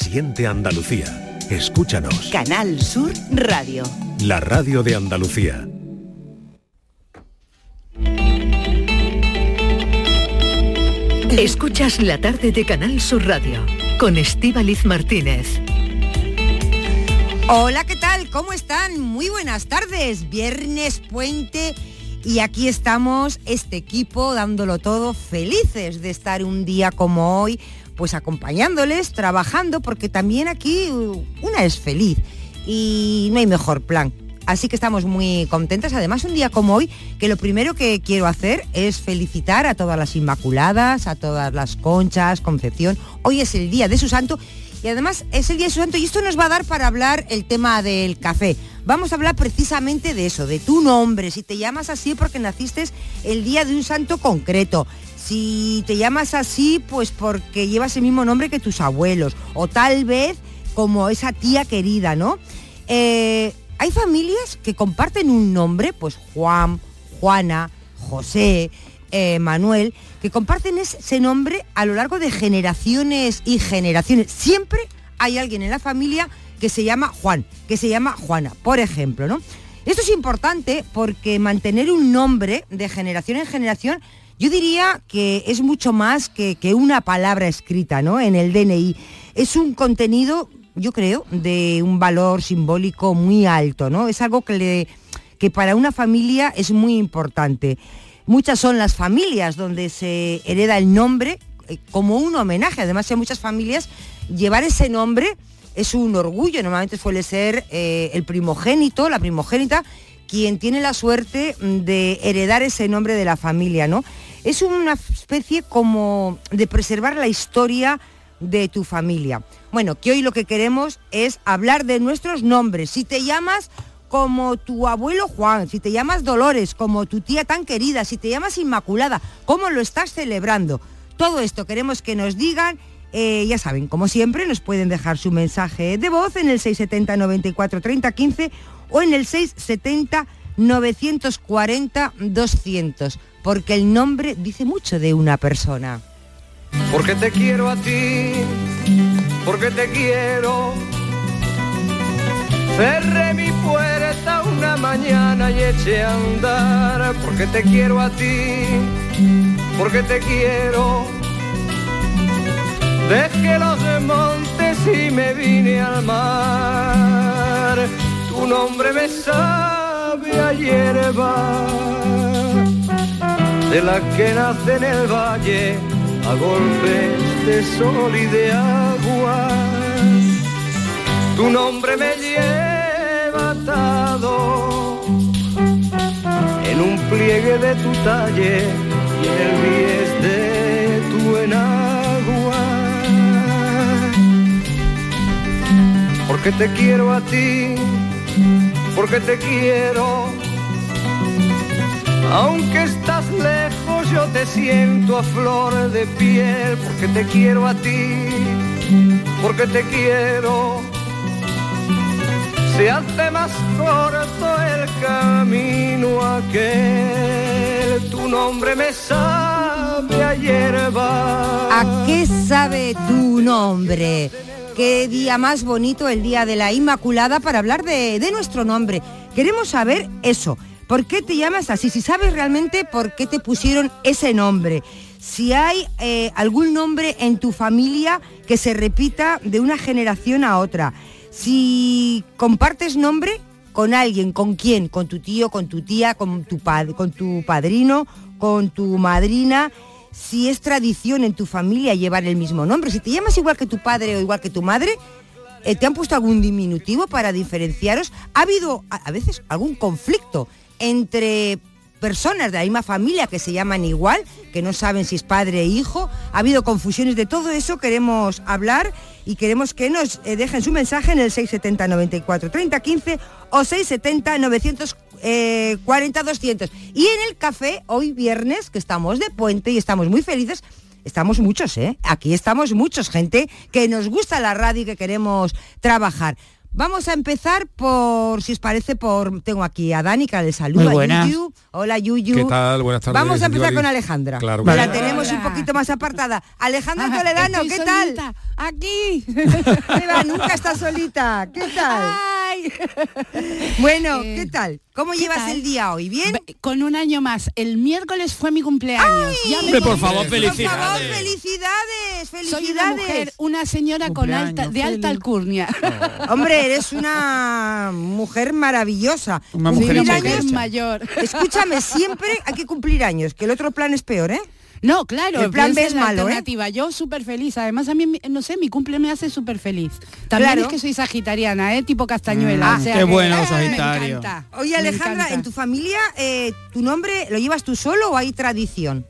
Siente Andalucía. Escúchanos. Canal Sur Radio. La radio de Andalucía. Escuchas la tarde de Canal Sur Radio con Estíbaliz Martínez. Hola, ¿qué tal? ¿Cómo están? Muy buenas tardes. Viernes puente y aquí estamos, este equipo, dándolo todo, felices de estar un día como hoy, pues acompañándoles, trabajando, porque también aquí uh, una es feliz y no hay mejor plan Así que estamos muy contentas. Además, un día como hoy, que lo primero que quiero hacer es felicitar a todas las Inmaculadas, a todas las Conchas, Concepción. Hoy es el día de su santo y además es el día de su santo y esto nos va a dar para hablar el tema del café. Vamos a hablar precisamente de eso, de tu nombre, si te llamas así porque naciste el día de un santo concreto, si te llamas así pues porque llevas el mismo nombre que tus abuelos o tal vez como esa tía querida, ¿no? Eh, hay familias que comparten un nombre, pues Juan, Juana, José, eh, Manuel, que comparten ese nombre a lo largo de generaciones y generaciones. Siempre hay alguien en la familia que se llama Juan, que se llama Juana, por ejemplo, ¿no? Esto es importante porque mantener un nombre de generación en generación, yo diría que es mucho más que, que una palabra escrita, ¿no? En el DNI. Es un contenido yo creo, de un valor simbólico muy alto, ¿no? Es algo que, le, que para una familia es muy importante. Muchas son las familias donde se hereda el nombre eh, como un homenaje. Además, hay muchas familias, llevar ese nombre es un orgullo. Normalmente suele ser eh, el primogénito, la primogénita, quien tiene la suerte de heredar ese nombre de la familia, ¿no? Es una especie como de preservar la historia de tu familia. Bueno, que hoy lo que queremos es hablar de nuestros nombres. Si te llamas como tu abuelo Juan, si te llamas Dolores, como tu tía tan querida, si te llamas Inmaculada, ¿cómo lo estás celebrando? Todo esto queremos que nos digan. Eh, ya saben, como siempre, nos pueden dejar su mensaje de voz en el 670 94 30 15 o en el 670 940 200, porque el nombre dice mucho de una persona porque te quiero a ti, porque te quiero. Cerré mi puerta una mañana y eché a andar, porque te quiero a ti, porque te quiero. Dejé los montes y me vine al mar, tu nombre me sabe a hierba, de la que nace en el valle a golpes de sol y de agua. Tu nombre me lleva atado en un pliegue de tu talle y en el bies de tu enagua. Porque te quiero a ti, porque te quiero, aunque estás lejos yo te siento a flor de piel porque te quiero a ti, porque te quiero. Se hace más corto el camino aquel, tu nombre me sabe a hierba. ¿A qué sabe tu nombre? Qué día más bonito el día de la Inmaculada para hablar de, nuestro nombre. Queremos saber eso ¿Por qué te llamas así? Si sabes realmente por qué te pusieron ese nombre. Si hay eh, algún nombre en tu familia que se repita de una generación a otra. Si compartes nombre con alguien, ¿con quién? Con tu tío, con tu tía, con tu, con tu padrino, con tu madrina. Si es tradición en tu familia llevar el mismo nombre. Si te llamas igual que tu padre o igual que tu madre, eh, ¿te han puesto algún diminutivo para diferenciaros? ¿Ha habido a veces algún conflicto entre personas de la misma familia que se llaman igual, que no saben si es padre e hijo. Ha habido confusiones de todo eso, queremos hablar y queremos que nos eh, dejen su mensaje en el 670 94 30 15 o 670 940 200. Y en el café, hoy viernes, que estamos de puente y estamos muy felices, estamos muchos, ¿eh? Aquí estamos muchos, gente que nos gusta la radio y que queremos trabajar. Vamos a empezar por, si os parece, por tengo aquí a Dani, que le saluda. Yuyu. Hola Yuyu. ¿Qué tal? Buenas tardes. Vamos a empezar con Alejandra. Claro que la tenemos un poquito más apartada. Alejandra Ajá, Toledano, estoy ¿qué tal? solita, Aquí. Eva, nunca estás solita. ¿Qué tal? Ay. Bueno, Eh, ¿qué tal? ¿Cómo ¿qué llevas tal? el día hoy? ¿Bien? Con un año más. El miércoles fue mi cumpleaños. Ya me Hombre, por favor, Por felicidades. favor, felicidades, Soy felicidades. una mujer, una señora con alta, de alta feliz. alcurnia. Hombre, eres una mujer maravillosa. Una años- mujer mayor. Escúchame, siempre hay que cumplir años, que el otro plan es peor, ¿eh? No, claro, El plan B es la malo, ¿eh? alternativa. Yo súper feliz. Además, a mí, no sé, mi cumple me hace súper feliz. También Claro. es que soy sagitariana, ¿eh? Tipo castañuela. Mm, o sea qué que- bueno, ¡Eh! Sagitario. Me encanta, Oye, me Alejandra, encanta. ¿en tu familia eh, tu nombre lo llevas tú solo o hay tradición?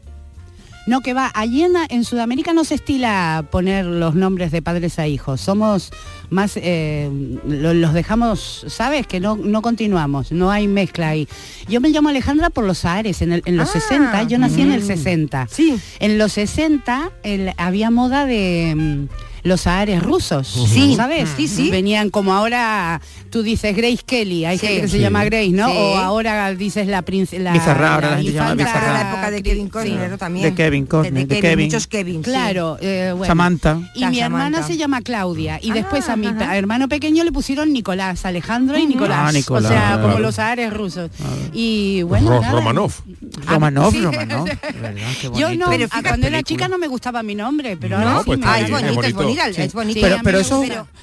No, que va, allí en, en Sudamérica no se estila poner los nombres de padres a hijos. Somos más, eh, lo- los dejamos, ¿sabes? Que no, no continuamos, no hay mezcla ahí. Yo me llamo Alejandra por los Ares, en, el- en los Ah, 60, yo nací en el 60. Sí. En los 60 el- había moda de mm, los Ares rusos, Sí. ¿sabes? Sí, sí. Venían como ahora, tú dices Grace Kelly, hay Sí. gente que se llama Grace, ¿no? Sí. O ahora dices la princesa... Bizarra, ahora la gente llama Bizarra. la época de Kevin Costner también. De Kevin Costner, de Kevin. Muchos Kevin. sí. Claro, eh, bueno. Samantha. Y La mi Samantha. hermana se llama Claudia. Y después a mi Ah, ajá. hermano pequeño le pusieron Nicolás, Alejandro y Nicolás. Ah, Nicolás, o sea, claro. como los ares rusos. Y bueno, Ro- nada. Romanov. Ah, Romanov, sí. Romanov. Yo no, ah, cuando era chica no me gustaba mi nombre, pero No, ahora sí pues me es Sí. Sí, pero eso,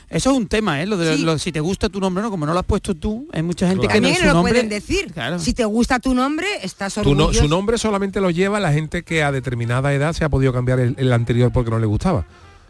eso es un tema, ¿eh? Lo de Sí. lo- si te gusta tu nombre, ¿no? Como no lo has puesto tú, hay mucha gente Claro. que no También su lo nombre. pueden decir. Claro. Si te gusta tu nombre, estás Tu no- orgulloso. su nombre solamente lo lleva la gente que a determinada edad se ha podido cambiar el, el anterior porque no le gustaba.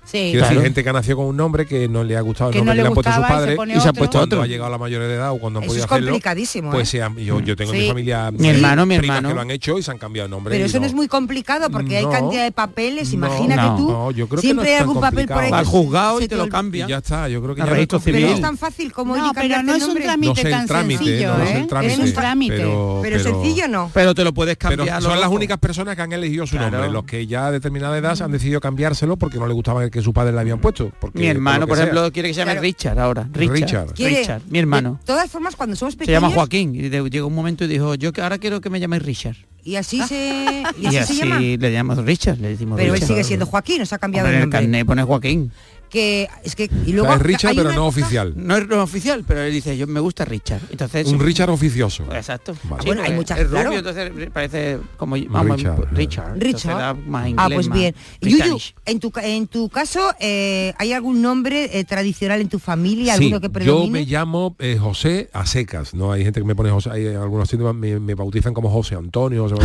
Sí. Quiero Claro. decir, gente que nació con un nombre que no le ha gustado el Que no nombre le que le han puesto sus gustaba y se padres y se ha puesto cuando otro. ha llegado a la mayoría de edad o cuando han Eso podido es hacerlo. complicadísimo, Pues ¿eh? yo, yo tengo en Sí. mi familia Mi hermano, mi primas hermano. que lo han hecho y se han cambiado el nombre. Pero eso no es muy complicado porque hay cantidad de papeles, No, imagínate no, tú. no, yo creo que siempre hay algún papel por ahí. que al juzgado y te lo cambia. Y ya está, yo creo que ya no es registro Pero es tan fácil como No, pero no es un nombre. trámite tan sencillo, Es un trámite. pero- sencillo no. Pero te lo puedes cambiar. son las únicas personas que han elegido su nombre, los que ya a determinada edad han decidido cambiárselo porque no le gustaba el que su padre le habían puesto. Porque, Mi hermano, por sea. ejemplo, quiere que se llame Claro. Richard ahora. Richard. Richard. Richard, mi hermano. De todas formas, cuando somos Se pequeños llama Joaquín y de- llegó un momento y dijo, yo que ahora quiero que me llaméis Richard. y así se y Y así, así se llama. le llamamos Richard, le decimos Pero él sigue siendo Joaquín, nos ha cambiado Hombre, el en el nombre. carnet pone Joaquín. Que es que y O sea, luego es Richard, pero no oficial. No es no oficial, pero él dice, yo me gusta Richard. Entonces Un Richard oficioso. Exacto. Vale. Bueno, hay muchas, es rubio, claro. entonces parece como vamos, Richard. Richard. Entonces Richard. más Ah, pues bien. Yuyu, en tu, en tu caso, eh, ¿hay algún nombre eh, tradicional en tu familia? Sí, ¿Alguno que yo predomine? me llamo eh, José a secas, ¿no? Hay gente que me pone José, hay algunos síntomas me, me bautizan como José Antonio, José.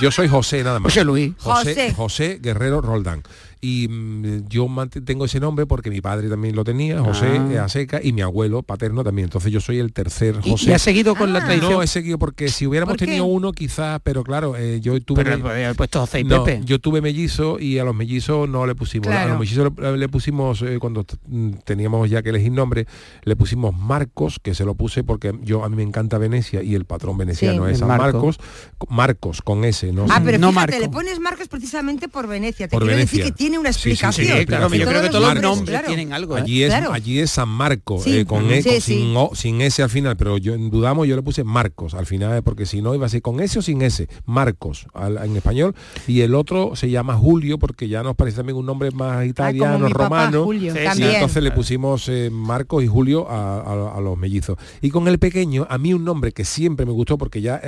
Yo soy José nada más. José Luis. José, José. José Guerrero Roldán. Y mm, yo tengo ese nombre porque mi padre también lo tenía, José Ah. eh, Aseca, y mi abuelo paterno también. Entonces yo soy el tercer Y, José. y ha seguido con la Ah. tradición. no he seguido porque si hubiéramos tenido uno quizás, pero claro, eh, yo tuve pero me- puesto José y no, Pepe. yo tuve mellizo y a los mellizos no le pusimos. A los mellizos le, le pusimos, eh, cuando mm, teníamos ya que elegir nombre, le pusimos Marcos, que se lo puse porque yo a mí me encanta Venecia y el patrón veneciano Sí. es San Marco. Marcos. Marcos, con S, ¿no? Ah, pero No fíjate, Marco. le pones Marcos precisamente por Venecia. Te Por quiero decir Venecia. que tiene una Sí, sí, sí, explicación. sí, claro, yo creo que todos los nombres claro. tienen algo. ¿eh? Allí es, Claro. allí es San Marco, Sí. eh, con. E, sí. sin, O- sin S al final, pero yo dudamos, yo le puse Marcos al final, eh, porque si no iba a ser con S o sin S, Marcos al- en español, y el otro se llama Julio, porque ya nos parece también un nombre más italiano, mi papá, romano. Julio. Sí, Y entonces le pusimos eh, Marcos y Julio a, a- a los mellizos. Y con el pequeño, a mí un nombre que siempre me gustó, porque ya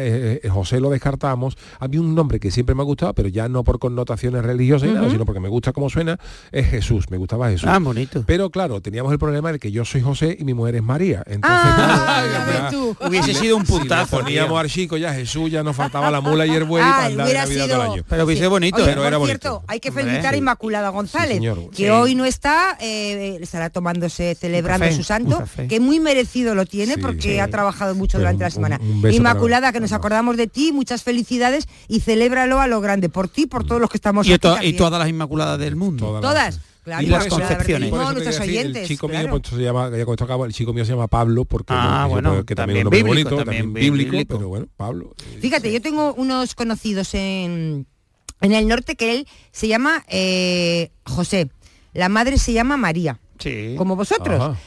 José lo descartamos, a mí un nombre que siempre me ha gustado, pero ya no por connotaciones religiosas, ni nada, sino porque me gusta cómo suena, es Jesús, me gustaba Jesús. Ah, bonito. Pero claro, teníamos el problema de que yo soy José y mi mujer es María. Entonces, Ah, claro, ya ya- ves tú. Hubiese si sido un si puntazo. poníamos al chico ya Jesús, ya nos faltaba la mula y el buey Ah, para andar de hubiera Navidad sido- todo el año. Pero hubiese bonito, Oye, ¿eh? pero por era bonito. cierto, hay que felicitar a. Inmaculada González, señor. que Sí. hoy no está, eh, estará tomándose, celebrando café, su santo, que muy merecido lo tiene Sí, porque sí. ha trabajado mucho durante un- la semana. un- un beso Inmaculada, que nos acordamos de ti, muchas felicidades y celébralo a lo grande, por ti, por todos los que estamos Y, aquí to- y todas las inmaculadas del mundo. Todas Todas. Claro, Y las concepciones. Nuestros quería decir, oyentes. El chico claro. mío pues, se llama, ya con esto acabo, el chico mío se llama Pablo porque Ah, porque- bueno, que también también, un nombre bíblico, bonito, también también bíblico, bíblico. pero bueno, Pablo. eh, Fíjate, yo tengo unos conocidos en, en el norte que él se llama eh, José. La madre se llama María, Sí. como vosotros. Ajá.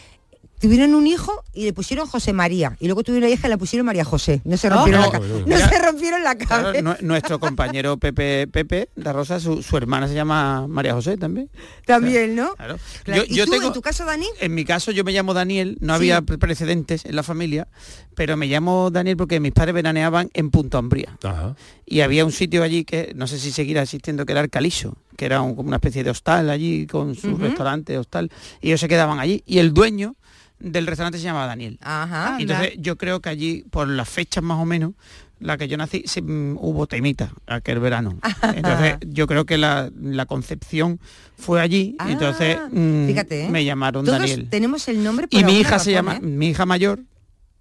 Tuvieron un hijo y le pusieron José María. Y luego tuvieron una hija y le pusieron María José. No se rompieron, no. la, no se rompieron la cabeza. nue- nuestro compañero Pepe Pepe da Rosa, su, su hermana se llama María José también. También, ¿no? Claro. Claro. Yo- ¿Y yo tú, tengo- en tu caso, Dani? En mi caso yo me llamo Daniel, no Sí. había pre- precedentes en la familia, pero me llamo Daniel porque mis padres veraneaban en Punto Ambría. Ajá. Y había un sitio allí que no sé si seguirá existiendo, que era el Caliso, que era un- como una especie de hostal allí con su Ujú. restaurante, hostal, y ellos se quedaban allí. Y el dueño del restaurante se llamaba Daniel. Ajá. Ah, Y Entonces yo creo que allí, por las fechas más o menos, la que yo nací, mm, hubo temita aquel verano. Entonces yo creo que la, la concepción fue allí, y entonces Ah, mm, fíjate, ¿eh? me llamaron Todos Daniel. tenemos el nombre por Y mi hija se llama, ¿eh? mi hija mayor,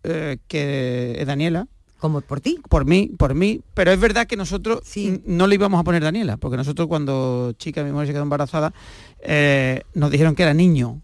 eh, que es Daniela, Como por ti. por mí, por mí, pero es verdad que nosotros Sí. no le íbamos a poner Daniela, porque nosotros cuando chica mi mujer se quedó embarazada, eh, nos dijeron que era niño.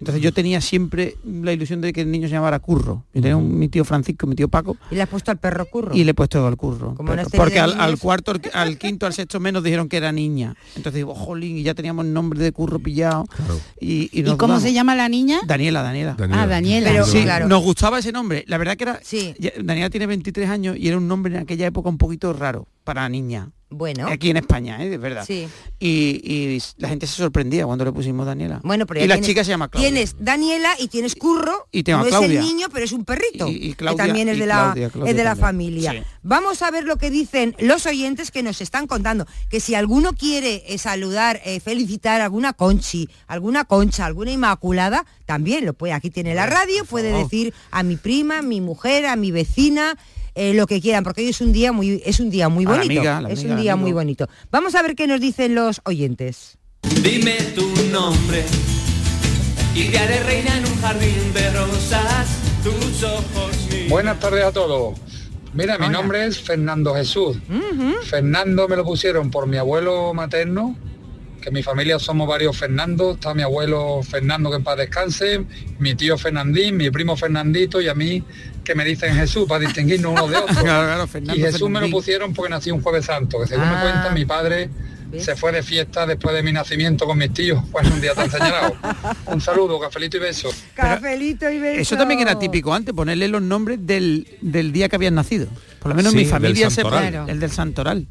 Entonces yo tenía siempre la ilusión de que el niño se llamara Curro. Yo tenía un, mi tío Francisco, mi tío Paco, Y le has puesto al perro curro. y le he puesto al curro. Como porque de al, cuarto, al, quinto, al sexto menos dijeron que era niña. Entonces digo, jolín, y ya teníamos nombre de curro pillado. Claro. Y, y, ¿Y nos cómo se llama la niña? Daniela, Daniela. Ah, Daniela. Pero- Sí, claro. nos gustaba ese nombre. La verdad que era... Sí. Daniela tiene 23 años y era un nombre en aquella época un poquito raro para niña. Bueno. Aquí en España, ¿eh? de verdad. Sí. Y, y la gente se sorprendía cuando le pusimos Daniela. Bueno, pero y la tienes- chica se llama Claudia. Tienes Daniela y tienes Curro. Y tengo a no Claudia. es el niño, pero es un perrito. Y- y Claudia- que también es de la, Claudia, Claudia es de la familia. Sí. Vamos a ver lo que dicen los oyentes que nos están contando. Que si alguno quiere eh, saludar, eh, felicitar a alguna conchi, alguna concha, alguna inmaculada, también lo puede. Aquí tiene la radio, puede decir a mi prima, a mi mujer, a mi vecina. Eh, lo que quieran, porque hoy es un día muy, es un día muy la bonito. amiga, es un día amigo. muy bonito. Vamos a ver qué nos dicen los oyentes. Dime tu nombre y te haré reina en un jardín de rosas. Tus ojos míos. Buenas tardes a todos. Mira, mi nombre es Fernando Jesús. Fernando me lo pusieron por mi abuelo materno, que en mi familia somos varios Fernando. Está mi abuelo Fernando, que en paz descanse, mi tío Fernandín, mi primo Fernandito y a mí, que me dicen Jesús, para distinguirnos unos de otros. Claro, claro, Fernando y Jesús me lo pusieron porque nací un jueves santo, que según Ah. me cuentan mi padre ¿Ves? se fue de fiesta después de mi nacimiento con mis tíos. Pues un día tan señalado. Un saludo, cafelito y beso. Cafelito y beso. Eso también era típico antes, ponerle los nombres del, del día que habían nacido. Por lo menos Sí, mi familia se pone el del santoral.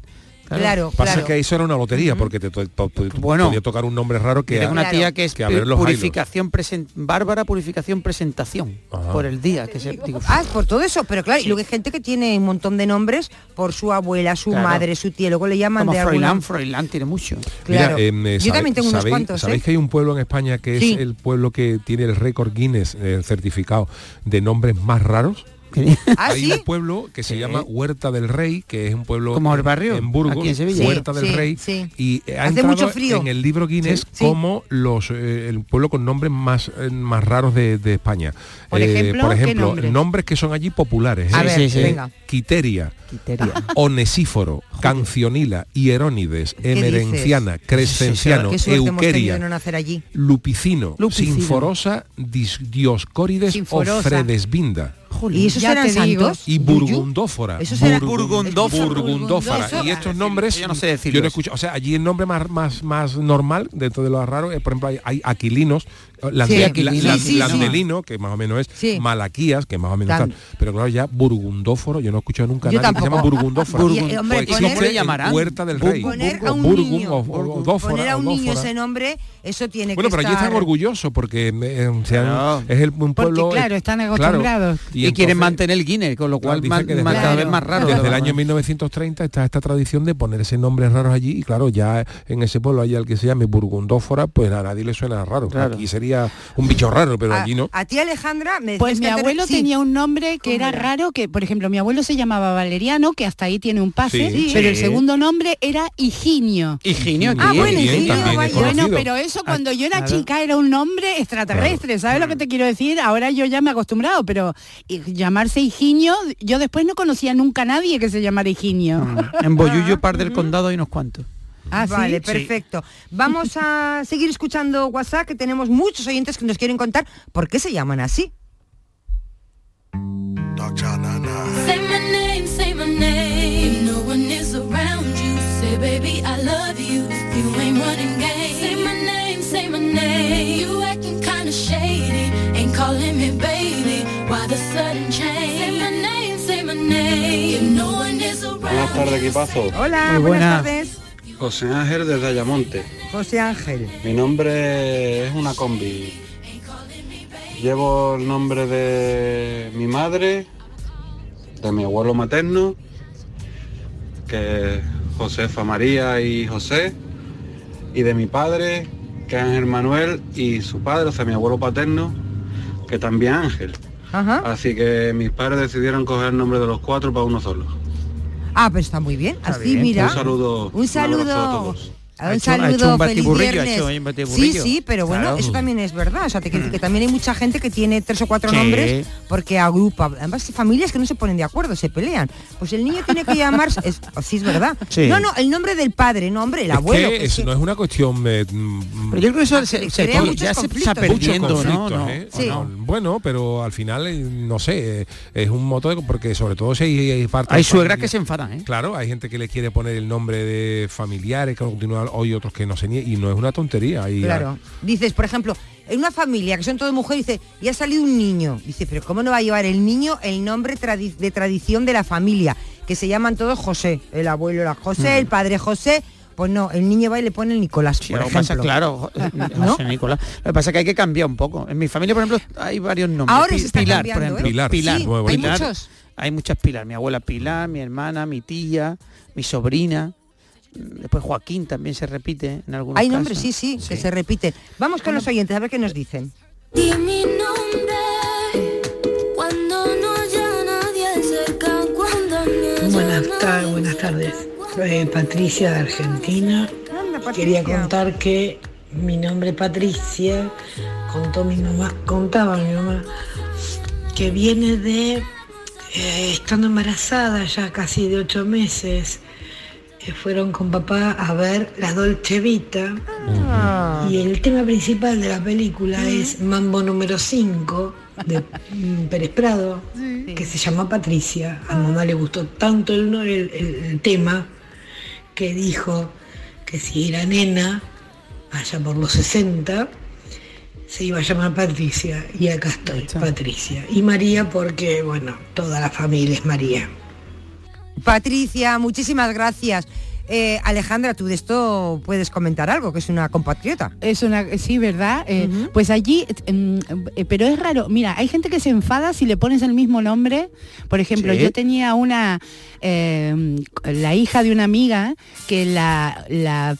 Claro, Pasa claro. que eso era una lotería, porque te, to- to- to- Bueno. podía tocar un nombre raro que... Tengo una Claro. tía que es Que a ver los purificación presen- Bárbara purificación presentación Ajá. por el día que se digo, Ah, por todo eso, pero claro, y luego hay gente que tiene un montón de nombres por su abuela, su Claro. madre, su tía, luego le llaman como de alguna... Froilán, Froilán tiene mucho. Claro. Mira, em, eh, Yo sabe- también tengo unos sabéis- cuantos, ¿Sabéis ¿eh? que hay un pueblo en España que Sí. es el pueblo que tiene el récord Guinness eh, certificado de nombres más raros? Ah, hay ¿sí? un pueblo que se llama Huerta del Rey, que es un pueblo Como el barrio, en Burgos, aquí en Sevilla. Huerta Sí, del sí, Rey, sí. y eh, ha Hace entrado mucho frío. en el libro Guinness Sí, sí. como los eh, el pueblo con nombres más eh, más raros de, de España. Eh, Por ejemplo, por ¿qué ejemplo, nombres? nombres que son allí populares. A ¿eh? ver, sí, sí. venga. Quiteria, Quiteria. Onesíforo, Cancionila, Hierónides, ¿Qué Emerenciana? Crescenciano, Euqueria, de no nacer allí. Lupicino, Lupicino. Sinforosa, Dis- Dioscórides Sinforosa. o Fredesvinda. ¿Y esos Ya eran santos? Y? Burgundófora. Burgundófora. Burgundófora. Eso- Y estos nombres, Yo no sé decirlos. yo no escucho, o sea, allí el nombre más, más, más normal, dentro de lo raro, es, por ejemplo, hay, hay aquilinos, lande- Sí, la- aquilinos. la- Sí, sí, sí. landelino, que más o menos es, Sí. malaquías, que más o menos tal. Pero claro, ya burgundóforo, yo no he escuchado nunca Yo nadie que se llama. Y, eh, hombre, Pues poner- ¿Cómo le llamarán? Huerta del Rey. Poner a un niño- o- o- odófora, Poner a un niño odófora. ese nombre, eso tiene Bueno, que pero allí estar... están orgullosos porque eh, Claro. es el, un pueblo... claro, están claro, acostumbrados. Y, quieren mantener el Guinness, con lo Claro, cual cada vez más raro. Desde el año más. 1930 está esta tradición de ponerse nombres raros allí y claro, ya en ese pueblo hay al que se llame Burgundófora, pues a nadie le suena raro. Claro. Aquí sería un bicho raro, pero a, allí no. a ti Alejandra me Pues mi te- abuelo tenía un nombre que ¿Cómo era, era? raro, que por ejemplo mi abuelo se llamaba Valeriano, que hasta ahí tiene un pase, Sí. pero el segundo nombre era Higinio. Higinio. Ah, bueno, Higinio. Bueno, pero eso cuando yo era claro. chica era un nombre extraterrestre, ¿sabes lo que te quiero decir? Ahora yo ya me he acostumbrado, pero y llamarse Higinio, yo después no conocía nunca a nadie que se llamara Higinio. Mm. En Boyullo, par del condado, hay unos cuantos. Ah, ¿sí? vale, Sí. perfecto. Vamos a seguir escuchando WhatsApp, que tenemos muchos oyentes que nos quieren contar por qué se llaman así. Calling me baby. Why the sudden change? Say my name, say my name. No one is around. Buenas tardes, equipazo. Hola, Muy buenas buena. tardes. José Ángel desde Ayamonte. José Ángel. Mi nombre es una combi. Llevo el nombre de mi madre, de mi abuelo materno, que es Josefa María y José, y de mi padre, que es Ángel Manuel, y su padre, o sea, mi abuelo paterno, que también Ángel. Ajá. Así que mis padres decidieron coger el nombre de los cuatro para uno solo. Ah, pero está muy bien. Así, bien. mira. Un saludo. Un saludo. a todos. Ha Un hecho- ha hecho saludo, un feliz batiburrillo, ha Sí, sí, pero bueno, Claro. eso también es verdad. O sea, te quiero decir que también hay mucha gente que tiene tres o cuatro Sí. nombres porque agrupa. Además, familias que no se ponen de acuerdo, se pelean. Pues el niño tiene que llamarse. Es, sí, es verdad. Sí. No, no, el nombre del padre, no, hombre, el Es abuelo. que que es eso que- no es una cuestión eh, mm, Pero yo creo que eso se, se- crea ya se está conflictos. perdiendo, Muchos ¿no? conflictos, no, ¿eh? Sí. No, Bueno, pero al final, eh, no sé, eh, es un moto de, porque sobre todo si hay, hay parte Hay suegras que se enfadan, ¿eh? Claro, hay gente que le quiere poner el nombre de familiares, que continúan hoy otros que no se niegan, y no es una tontería. Y, Claro. Dices, por ejemplo, en una familia que son todas mujeres, dice, y ha salido un niño. Dice, pero ¿cómo no va a llevar el niño el nombre tradi- de tradición de la familia? Que se llaman todos José. El abuelo era José, el padre José. Pues no, el niño va y le pone el Nicolás, Sí, por lo que pasa, ejemplo. claro, ¿No? José Nicolás. Lo que pasa es que hay que cambiar un poco. En mi familia, por ejemplo, hay varios nombres. Ahora Pi- se está Pilar, cambiando, por ejemplo. ¿eh? Pilar, Pilar, sí, nuevo. hay Pilar. muchos. Hay muchas Pilar. Mi abuela Pilar, mi hermana, mi tía, mi sobrina. Después Joaquín también se repite en algunos Hay nombres, sí, sí, que se repiten. Vamos con los oyentes, a ver qué nos dicen. Di mi nombre cuando no haya nadie cerca, cuando me Buenas, haya tar- nadie buenas tardes. Soy Patricia de Argentina. Anda, Quería contar que mi nombre Patricia, contó mi mamá, contaba mi mamá, que viene de eh, estando embarazada ya casi de ocho meses. Fueron con papá a ver la Dolce Vita Ah. y el tema principal de la película es Mambo número 5 de Pérez Prado, que se llama Patricia. A mamá le gustó tanto el- el- el tema que dijo que si era nena, allá por los 60, se iba a llamar Patricia. Y acá estoy, Patricia. Y María porque, bueno, toda la familia es María. Patricia, muchísimas gracias. Eh, Alejandra, tú de esto puedes comentar algo, que es una compatriota. Es una, sí, ¿verdad? Eh, Pues allí, mm, eh, pero es raro. Mira, hay gente que se enfada si le pones el mismo nombre. Por ejemplo, Sí. yo tenía una, eh, la hija de una amiga que la, la,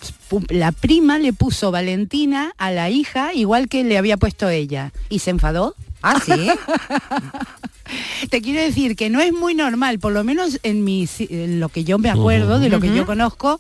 la prima le puso Valentina a la hija igual que le había puesto ella y se enfadó. Ah, sí. Te quiero decir que no es muy normal, por lo menos en, mi, ci- en lo que yo me acuerdo, de lo que yo conozco,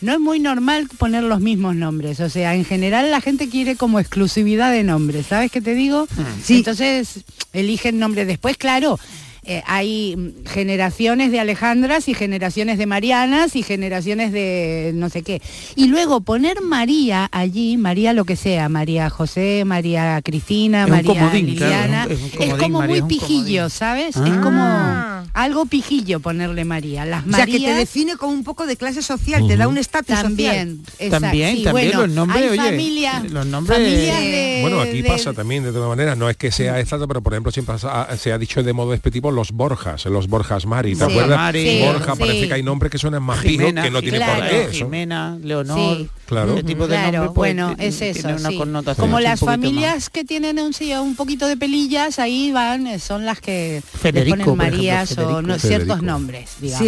no es muy normal poner los mismos nombres. O sea, en general la gente quiere como exclusividad de nombres. ¿Sabes qué te digo? Sí. Entonces eligen nombre. Después, claro. Eh, hay generaciones de Alejandras y generaciones de Marianas y generaciones de no sé qué. Y luego poner María allí, María lo que sea, María José, María Cristina, Es María comodín, claro, Liliana, es un- es un es comodín, como María, muy pijillo, comodín. ¿sabes? Es Ah. como algo pijillo ponerle María. Las O sea, que te Marías define como un poco de clase social, te da un estatus social. también. También, sí, también bueno, los nombres, hay oye, familias, los nombres- familias de- Bueno, aquí de- pasa también de todas maneras, no es que sea exacto, pero por ejemplo siempre ha- se ha dicho de modo despectivo los Borjas, los Borjas Mari, ¿te Sí, acuerdas? Mari. Sí, Borja, sí. parece que hay nombres que suenan más Jimena, que no tienen claro. por qué. eso. Jimena, Leonor, Sí. Claro. ese tipo de Claro, nombre, pues, bueno, es eso, tiene una sí. connotación Como las familias que tienen un, un poquito de pelillas, ahí van, eh, son las que Federico, por ponen ejemplo, Marías o Federico. no, Federico. ciertos nombres, digamos.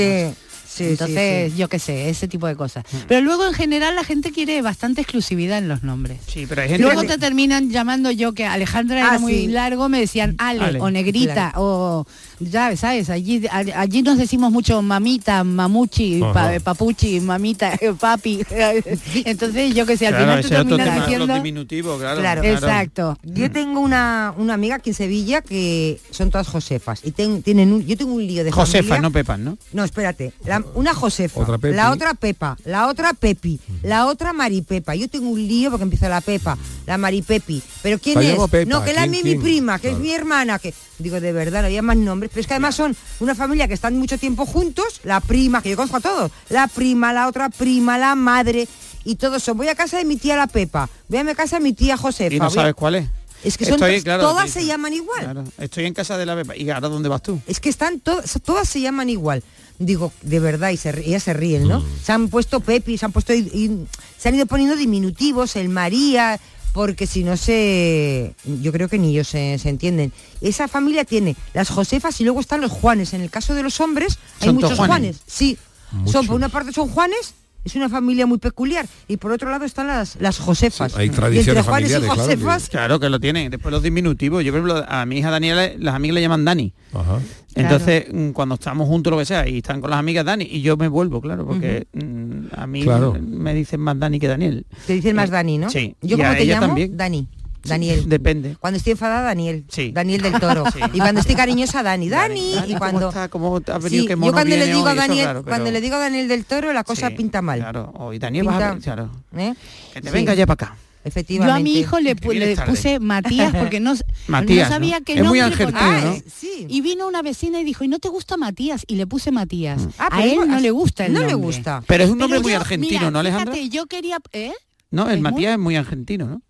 Sí, Entonces, sí, sí. yo qué sé, ese tipo de cosas. Mm. Pero luego en general la gente quiere bastante exclusividad en los nombres. Sí, pero hay gente Luego que- te terminan llamando yo que Alejandra Ah, era muy sí. largo, me decían Ale, Ale, o Negrita claro. o ya sabes, allí allí nos decimos mucho mamita, mamuchi, pa- papuchi, mamita, papi. Entonces yo que sé, al Claro, final ese te es otro terminan tema, haciendo los diminutivos, claro. Claro. Exacto. Yo tengo una, una amiga aquí en Sevilla que son todas Josefas y ten- tienen un, yo tengo un lío de Josefa, familia. no Pepas, ¿no? No, espérate. La- una Josefa, Otra la otra Pepa, la otra Pepi, la otra Maripepa. Yo tengo un lío porque empieza la Pepa, la Maripepi. ¿Pero quién es? Pepa, No, que la ¿quién, mi, prima, que Claro. es mi hermana, que digo, de verdad, no había más nombres, pero es que además son una familia que están mucho tiempo juntos, la prima, que yo conozco a todos, la prima, la otra prima, la madre, y todos son, voy a casa de mi tía la Pepa, voy a mi casa de mi tía Josefa. Y no a- sabes cuál es. Es que son Estoy, to- claro, todas se llaman igual. Claro, estoy en casa de la Pepa. ¿Y ahora dónde vas tú? Es que están todas, todas se llaman igual. Digo, de verdad, y se, ellas se ríen, ¿no? Se han puesto Pepi, se han puesto y- y se han ido poniendo diminutivos, el María, porque si no se. Yo creo que ni ellos se, se entienden. Esa familia tiene las Josefas y luego están los Juanes. En el caso de los hombres hay ¿Son todos muchos Juanes? Juanes. Sí. Muchos. Son, por una parte son Juanes, es una familia muy peculiar, y por otro lado están las, las Josefas. Sí, hay Y tradiciones entre Juanes y familiares, claro, que- Josefas, Claro que lo tienen. Después los diminutivos. Yo, por ejemplo, a mi hija Daniela, las amigas le llaman Dani. Ajá. Entonces, mm, cuando estamos juntos, lo que sea, y están con las amigas Dani, y yo me vuelvo, claro, porque mm, a mí Claro. me dicen más Dani que Daniel. te dicen más Dani, ¿no? Sí. Yo Y como a te ella llamo, también. Dani. Daniel. Depende. Cuando estoy enfadada, Daniel. Sí. Daniel del Toro. Sí. Y cuando estoy cariñosa, Dani. Dani. Dani, y ¿cómo cuando está? ¿Cómo has venido? Sí, ¿Qué yo cuando le digo a hoy? Daniel, raro, pero- cuando le digo a Daniel del Toro, la cosa Sí, pinta mal. Claro, hoy Daniel vas a Pinta- claro. ¿eh? Que te Sí. venga ya para acá. Yo Efectivamente. a mi hijo le, Que le puse Matías porque no, Matías, no sabía ¿no? qué Es muy argentino. ¿no? Ah, sí. Y vino una vecina y dijo, ¿y no te gusta Matías? Y le puse Matías. Ah, a él no le gusta el No le nombre. gusta. Pero es un Pero nombre muy yo, argentino, mira, ¿no, Alejandra? Fíjate, yo quería... ¿eh? No, el ¿Es Matías es muy argentino, ¿no?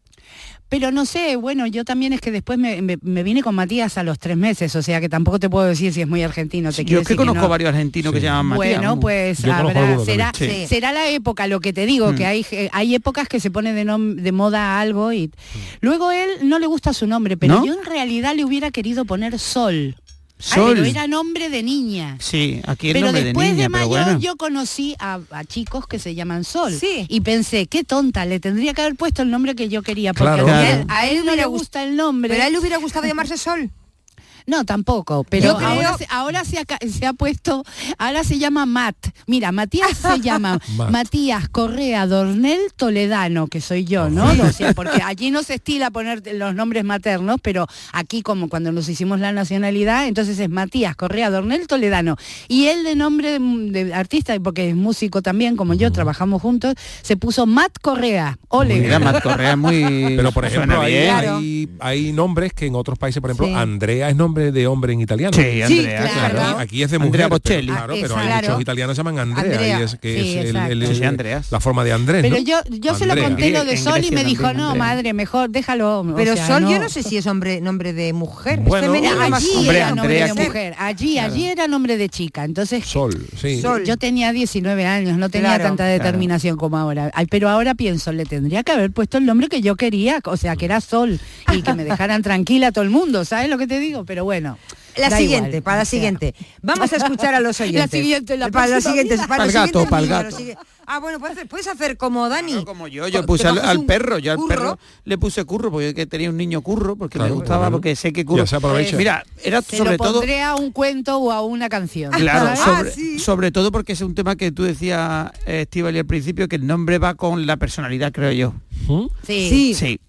Pero no sé, bueno, yo también es que después me, me- me vine con Matías a los tres meses, o sea que tampoco te puedo decir si es muy argentino. Te Yo es que decir conozco no. varios argentinos que se llaman Matías. Bueno, pues habrá- será. Sí. será la época, lo que te digo, Mm. que hay, eh, hay épocas que se pone de, nom- de moda algo y luego él no le gusta su nombre, pero ¿No? yo en realidad le hubiera querido poner Sol. Sol. Pero era nombre de niña. Sí, aquí el Pero nombre después de de, niña, pero mayor bueno. yo conocí a, a chicos que se llaman Sol. Sí. Y pensé, qué tonta, le tendría que haber puesto el nombre que yo quería. Porque Claro. a, Claro. él, a él no le gusta el nombre. Pero a él le hubiera gustado llamarse Sol. No, tampoco, pero Yo creo- ahora, se, ahora se, ha, ca- se ha puesto, ahora se llama Matt. Mira, Matías se llama. Matías Correa Dornel Toledano, que soy yo, ¿no? O sea, porque allí no se estila poner los nombres maternos, pero aquí como cuando nos hicimos la nacionalidad, entonces es Matías Correa Dornel Toledano. Y él de nombre de, de artista, porque es músico también, como yo, trabajamos juntos, se puso Matt Correa. Ole. Mira, Matt Correa es muy... Pero por ejemplo, hay, nombres que en otros países, por ejemplo, Sí. Andrea es nombre de hombre en italiano. Sí, Sí, Andrea, claro. claro. Aquí, aquí es de mujer, Andrea pero- Bocelli. claro, Ah, pero hay muchos italianos que se llaman Andrea, Andrea. y es que Sí, es el- exacto. el- Sí, sí, Andreas. la forma de Andrés, Pero ¿no? yo, yo se lo conté lo de Sol y me dijo, no, Andrea. madre, mejor déjalo. o Pero sea, Sol no. yo no sé si es hombre, nombre de mujer. Bueno, Allí Hombre, era nombre Andrea, de mujer, allí, allí era nombre de chica. Entonces Sol, sí. Sol. yo tenía 19 años, no tenía Claro, tanta determinación como ahora. Pero ahora pienso, le tendría que haber puesto el nombre que yo quería, o sea, que era Sol, y que me dejaran tranquila a todo el mundo, ¿sabes lo que te digo? Pero bueno. La da siguiente, igual, para la sea. siguiente. Vamos a escuchar a los oyentes. siguiente, la para siguientes, vida. para Pa'l gato, pa'l vídeos, gato. Ah, bueno, puedes hacer, puedes hacer como Dani. Claro, como yo, yo puse al, perro, yo al curro. perro le puse curro porque que tenía un niño curro porque Claro, me gustaba claro. porque sé que curro. Ya se aprovecha. Mira, era Se sobre lo todo a un cuento o a una canción. Claro, Ah, sí. sobre todo porque es un tema que tú decías, eh, Estíbaliz, al principio, que el nombre va con la personalidad, creo yo. Sí. Sí. Sí.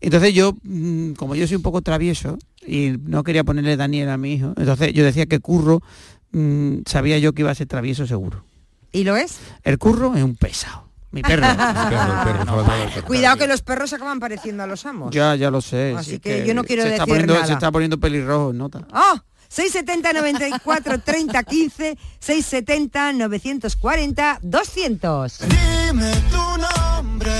Entonces yo, mm, como yo soy un poco travieso y no quería ponerle Daniel a mi hijo, entonces yo decía que Curro mm, sabía yo que iba a ser travieso seguro. ¿Y lo es? El Curro es un pesado. Mi perro. El perro, el perro. Cuidado que los perros se acaban pareciendo a los amos. ya, ya lo sé. Así si que yo no quiero se está decir poniendo, nada. Se está poniendo pelirrojo, nota. ¡Oh! 670 94 30 15 670 940 200 Dime tu nombre,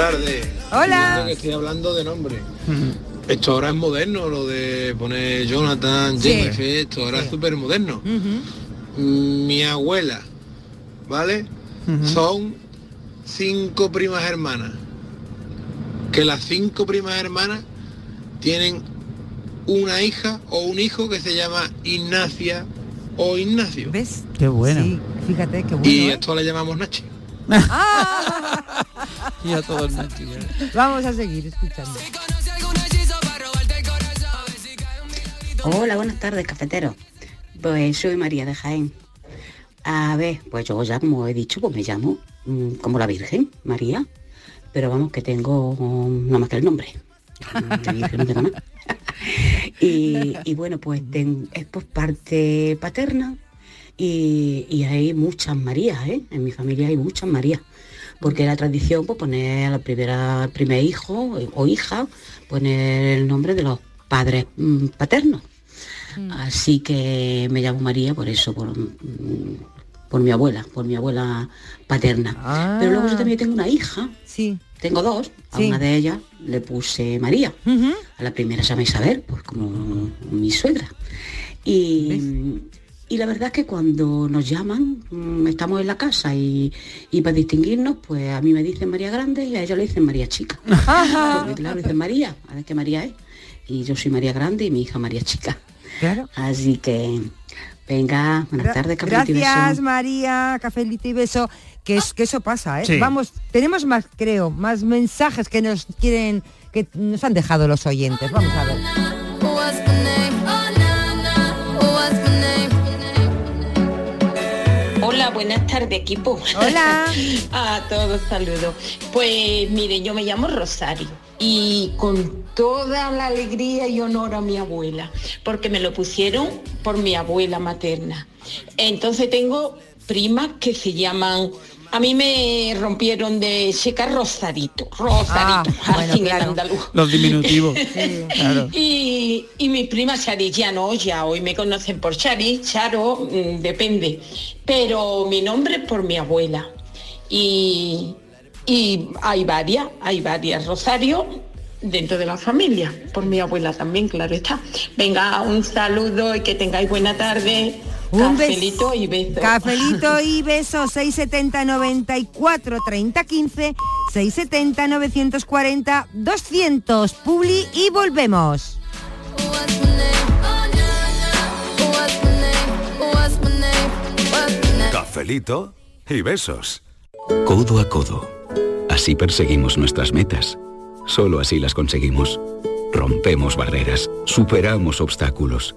tardes. Hola. Que estoy hablando de nombre. Esto ahora es moderno, lo de poner Jonathan, Sí. Jennifer, esto ahora es súper moderno. Mm, Mi abuela, ¿vale? Son cinco primas hermanas. Que las cinco primas hermanas tienen una hija o un hijo que se llama Ignacia o Ignacio. ¿Ves? Qué bueno. Sí, fíjate qué bueno. Y ¿eh? esto le llamamos Nachi. Ah, Y a todos vamos a seguir escuchando. Hola, buenas tardes, cafetero. Pues soy María de Jaén. A ver, pues yo ya como he dicho, pues me llamo mm, como la Virgen, María. Pero vamos, que tengo mm, nada más que el nombre. De Virgen no tengo nada. y, y bueno, pues ten- es por parte paterna y, y hay muchas Marías, ¿eh? En mi familia hay muchas Marías. Porque la tradición, pues poner a la primera, al primer hijo eh, o hija, poner el nombre de los padres mm, paternos. Así que me llamo María por eso, por, mm, por mi abuela, por mi abuela paterna. Ah. Pero luego yo también tengo una hija Sí. tengo dos, a Sí. una de ellas le puse María. A la primera se llama Isabel, pues como mi suegra. Y, y la verdad es que cuando nos llaman, mm, estamos en la casa y, y para distinguirnos, pues a mí me dicen María Grande y a ella le dicen María Chica. Porque claro, dicen María, a ver qué María es. Y yo soy María Grande y mi hija María Chica. Claro. Así que, venga, buenas Gra- tardes, cafelito y beso. Gracias, María, cafelito y beso. Que, es, que eso pasa, ¿eh? Sí. Vamos, tenemos más, creo, más mensajes que nos quieren, que nos han dejado los oyentes. Vamos a ver. Hola, buenas tardes equipo. Hola. A todos saludos. Pues mire, yo me llamo Rosario y con toda la alegría y honor a mi abuela, porque me lo pusieron por mi abuela materna. Entonces tengo primas que se llaman, a mí me rompieron de checa Rosarito, Rosarito, Ah, así en andaluz. Los diminutivos. Claro. Y, y mis primas Charis ya no, ya hoy me conocen por Charis, Charo, mm, depende. Pero mi nombre es por mi abuela. Y, y hay varias, hay varias Rosario dentro de la familia, por mi abuela también, claro está. Venga, un saludo y que tengáis buena tarde. Un Cafelito y besos. Cafelito y beso 670 94 30 15 670 940 200 Publi y volvemos. Cafelito y besos. Codo a codo. Así perseguimos nuestras metas. Solo así las conseguimos. Rompemos barreras, superamos obstáculos.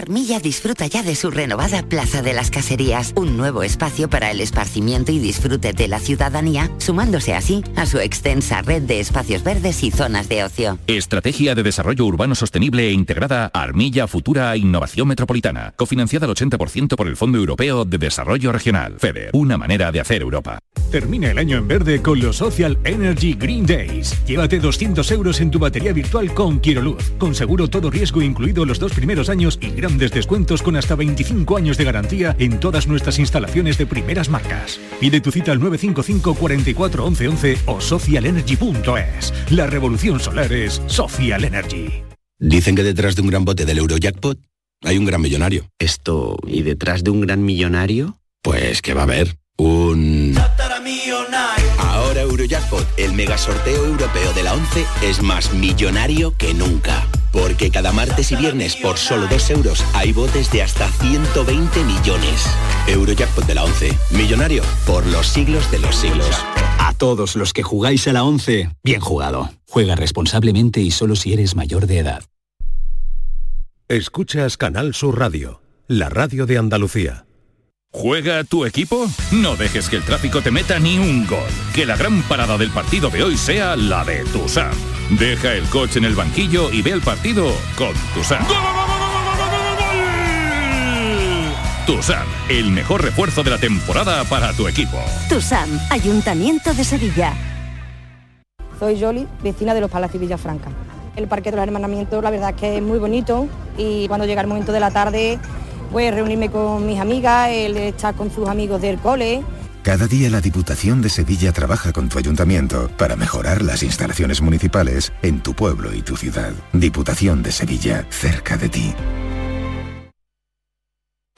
Armilla disfruta ya de su renovada Plaza de las Caserías, un nuevo espacio para el esparcimiento y disfrute de la ciudadanía, sumándose así a su extensa red de espacios verdes y zonas de ocio. Estrategia de Desarrollo Urbano Sostenible e Integrada Armilla Futura Innovación Metropolitana, cofinanciada al 80% por el Fondo Europeo de Desarrollo Regional, FEDER, una manera de hacer Europa. Termina el año en verde con los Social Energy Green Days. Llévate 200 euros en tu batería virtual con Quiroluz, con seguro todo riesgo incluido los dos primeros años y grandes descuentos con hasta 25 años de garantía en todas nuestras instalaciones de primeras marcas. Pide tu cita al 955 44 11 11 o socialenergy.es. La revolución solar es Social Energy. Dicen que detrás de un gran bote del Eurojackpot hay un gran millonario. Esto, ¿y detrás de un gran millonario? Pues que va a haber un... Ahora Eurojackpot, el mega sorteo europeo de la 11, es más millonario que nunca. Porque cada martes y viernes por solo 2 euros hay botes de hasta 120 millones. Eurojackpot de la 11, millonario por los siglos de los siglos. A todos los que jugáis a la 11, bien jugado. Juega responsablemente y solo si eres mayor de edad. Escuchas Canal Sur Radio, la radio de Andalucía. ¿Juega tu equipo? No dejes que el tráfico te meta ni un gol. Que la gran parada del partido de hoy sea la de Tusam. Deja el coche en el banquillo y ve el partido con Tusam. Tusam, el mejor refuerzo de la temporada para tu equipo. TUSAM, Ayuntamiento de Sevilla. Soy Yoli, vecina de los Palacios Villafranca. El Parque de los Hermanamientos, la verdad es que es muy bonito y cuando llega el momento de la tarde, pues reunirme con mis amigas, el estar con sus amigos del cole. Cada día la Diputación de Sevilla trabaja con tu ayuntamiento para mejorar las instalaciones municipales en tu pueblo y tu ciudad. Diputación de Sevilla, cerca de ti.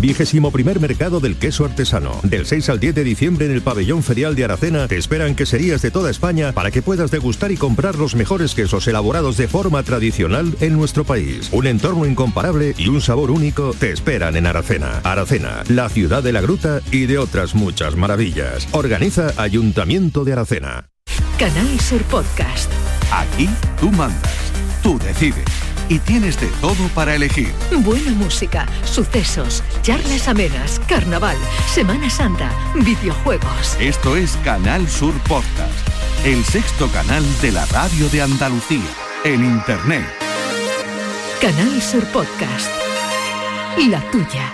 Vigésimo primer mercado del queso artesano. Del 6 al 10 de diciembre en el pabellón ferial de Aracena te esperan queserías de toda España para que puedas degustar y comprar los mejores quesos elaborados de forma tradicional en nuestro país. Un entorno incomparable y un sabor único te esperan en Aracena. Aracena, la ciudad de la gruta y de otras muchas maravillas. Organiza Ayuntamiento de Aracena. Canal Sur Podcast. Aquí tú mandas. Tú Tú decides. Y tienes de todo para elegir. Buena música, sucesos, charlas amenas, carnaval, Semana Santa, videojuegos. Esto es Canal Sur Podcast, el sexto canal de la radio de Andalucía, en Internet. Canal Sur Podcast. La tuya.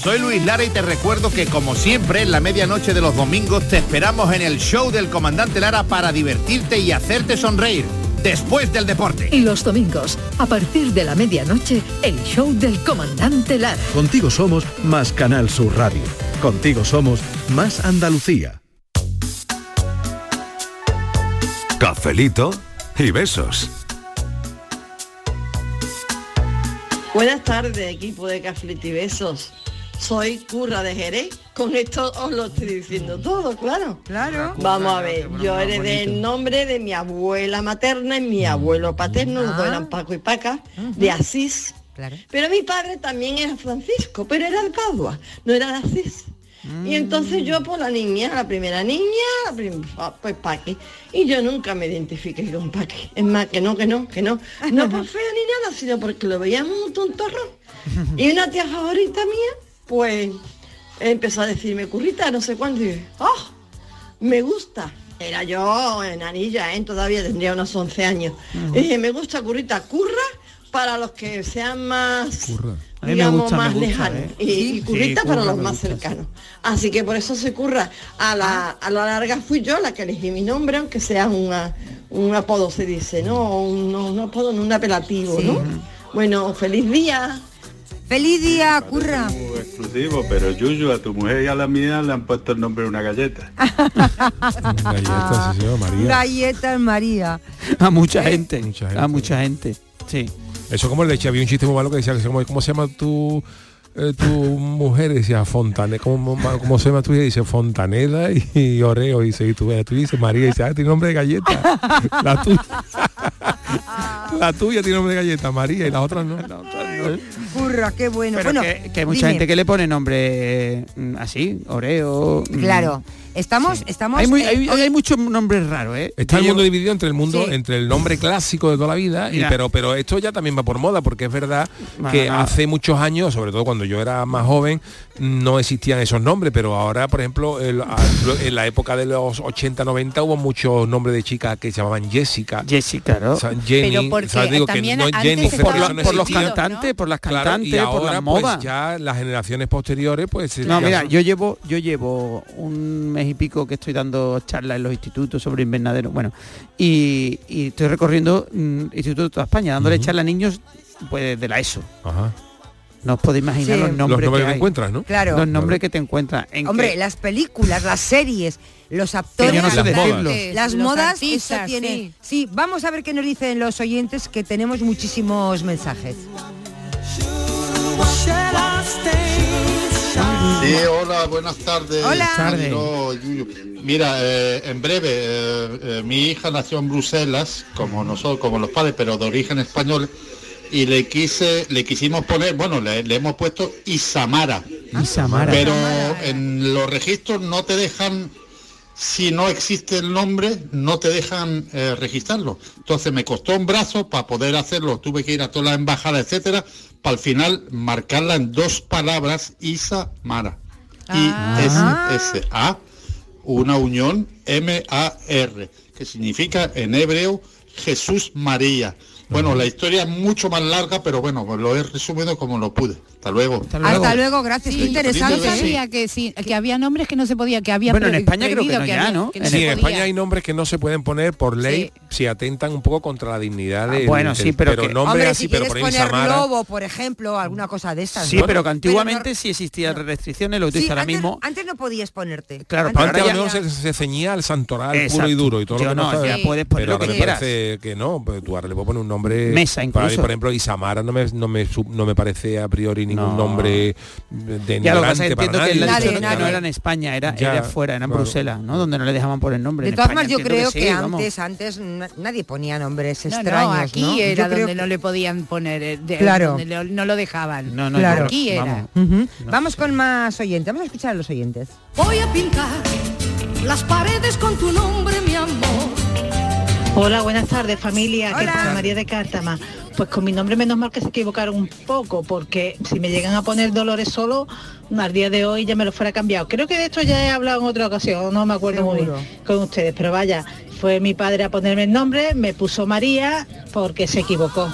Soy Luis Lara y te recuerdo que como siempre en la medianoche de los domingos te esperamos en el show del comandante Lara para divertirte y hacerte sonreír después del deporte. Y los domingos, a partir de la medianoche, el show del comandante Lara. Contigo somos más Canal Sur Radio. Contigo somos más Andalucía. Cafelito y besos. Buenas tardes, equipo de Cafelito y Besos. Soy Curra de Jerez. Con esto os lo estoy diciendo todo, claro. Claro. Vamos a ver, yo heredé el nombre de mi abuela materna y mi abuelo paterno, los dos eran Paco y Paca, de Asís. Claro. Pero mi padre también era Francisco, pero era de Padua, no era de Asís. Y entonces yo por la niña, la primera niña, la prim- ah, pues Paqui. Y yo nunca me identifiqué con Paqui. Es más, que no, que no, que no. No por fea ni nada, sino porque lo veíamos un tontorrón. Y una tía favorita mía, pues empezó a decirme, currita, no sé cuándo. Y ¡oh! Me gusta. Era yo en anilla, ¿eh? todavía tendría unos 11 años. Y dije, me gusta currita, curra para los que sean más, A mí me digamos, gusta, más gusta, lejanos. ¿eh? Y, currita sí, para curra los más gusta, sí. cercanos. Así que por eso se curra. A la, a la larga fui yo la que elegí mi nombre, aunque sea una, un apodo se dice, ¿no? Un, no, un apodo, no un apelativo, ¿no? Bueno, feliz día. Feliz día, curra. exclusivo, pero Yuyu, a tu mujer y a la mía le han puesto el nombre de una galleta. Galletas, sí, señor, María. Galletas María. A mucha gente. Mucha A gente. mucha gente. Sí. Eso como le decía, había un chiste muy malo que decía, que ¿cómo, cómo se llama tu eh, tu mujer? Decía Fontane, ¿cómo, cómo se llama tu hija? Dice Fontaneda y, y Oreo. Dice, y tú, tú dices María, y dice, ah, tiene nombre de galleta. La tuya. la tuya tiene nombre de galleta, María, y la otra no. Curra, qué bueno. Pero bueno, que, que hay mucha dime. gente que le pone nombre mm, así, Oreo. mm. Estamos, estamos. Hay, muy- eh, hay- muchos nombres raros, ¿eh? Está el mundo dividido entre el mundo, Sí. entre el nombre clásico de toda la vida, y, pero, pero esto ya también va por moda, porque es verdad Bueno, que no. hace muchos años, sobre todo cuando yo era más joven, no existían esos nombres, pero ahora, por ejemplo, el- en la época de los 80, 90 hubo muchos nombres de chicas que se llamaban Jessica. Jessica, ¿no? O sea, Jenny, Pero porque o sea, digo que también no antes Jennifer, por, la- los cantantes, por las Claro, cantantes, y ahora, por la pues, moda. ya las generaciones posteriores, pues No, mira, son- yo llevo, yo llevo un mes y pico que estoy dando charlas en los institutos sobre invernadero. Bueno, y, y estoy recorriendo mm, institutos de toda España, dándole charlas a niños pues de la ESO. Ajá. No os podéis imaginar Sí. los Los nombres, nombres que te encuentras, ¿no? Claro. Los nombres que te encuentras. En Hombre, que- las películas, las series, los actores, yo no sé las, decirlo. las Los modas, artistas, eso tiene. sí. Sí. vamos a ver qué nos dicen los oyentes, que tenemos muchísimos mensajes. Sí, hola, buenas tardes. Hola. Mira, eh, en breve, eh, eh, mi hija nació en Bruselas, como nosotros, como los padres, pero de origen español, y le quise, le quisimos poner, bueno, le, le hemos puesto Isamara. Isamara. Pero en los registros no te dejan, si no existe el nombre, no te dejan eh, registrarlo. Entonces me costó un brazo para poder hacerlo, tuve que ir a todas las embajadas, etcétera, para al final marcarla en dos palabras, Isamara. I-S-S-A, una unión M-A-R, que significa en hebreo Jesús María. Bueno, la historia es mucho más larga, pero bueno, lo he resumido como lo pude. Hasta luego. Hasta luego, gracias. Sí, Qué interesante. Yo sabía que sí, que había nombres que no se podía, que había Bueno, en España creo que no ya, había- ¿no? que no Sí, en podía. España hay nombres que no se pueden poner por ley si atentan un poco contra la dignidad de Ah, bueno, sí, pero que- nombres Hombre, así, si pero por poner Isamara, lobo, por ejemplo, alguna cosa de estas. Sí, ¿no? pero que no- antiguamente sí existían restricciones, lo que dices ahora antes, mismo. antes no podías ponerte. Claro, Antes pero antes ahora ya- se, se ceñía al santoral puro Exacto. y duro y todo Yo lo que no, no, ya puedes poner pero lo que quieras. parece que no, pues tú ahora le puedes poner un nombre Mesa incluso. por ejemplo, Isamara no me, no no me parece a priori ningún No. nombre de Ya lo que pasa es que para entiendo que él nadie. ha dicho Nadie, que no era en España, era, Ya, era fuera, era en claro. Bruselas, ¿no? Donde no le dejaban poner nombre. De En todas España formas, yo creo que, sí, vamos. antes, antes na- nadie ponía nombres No, extraños, no, aquí era donde que- no le podían poner, eh, de- Claro. donde lo- no lo dejaban. No, no, Claro. Aquí era. Ujú. Vamos con más oyentes. Vamos a escuchar a los oyentes. Voy a pintar las paredes con tu nombre, mi amor. Hola, buenas tardes familia, ¿qué tal? María de Cártama. Pues con mi nombre menos mal que se equivocaron un poco, porque si me llegan a poner Dolores solo, al día de hoy ya me lo fuera cambiado. Creo que de esto ya he hablado en otra ocasión, no me acuerdo muy bien con ustedes, pero vaya, fue mi padre a ponerme el nombre, me puso María porque se equivocó.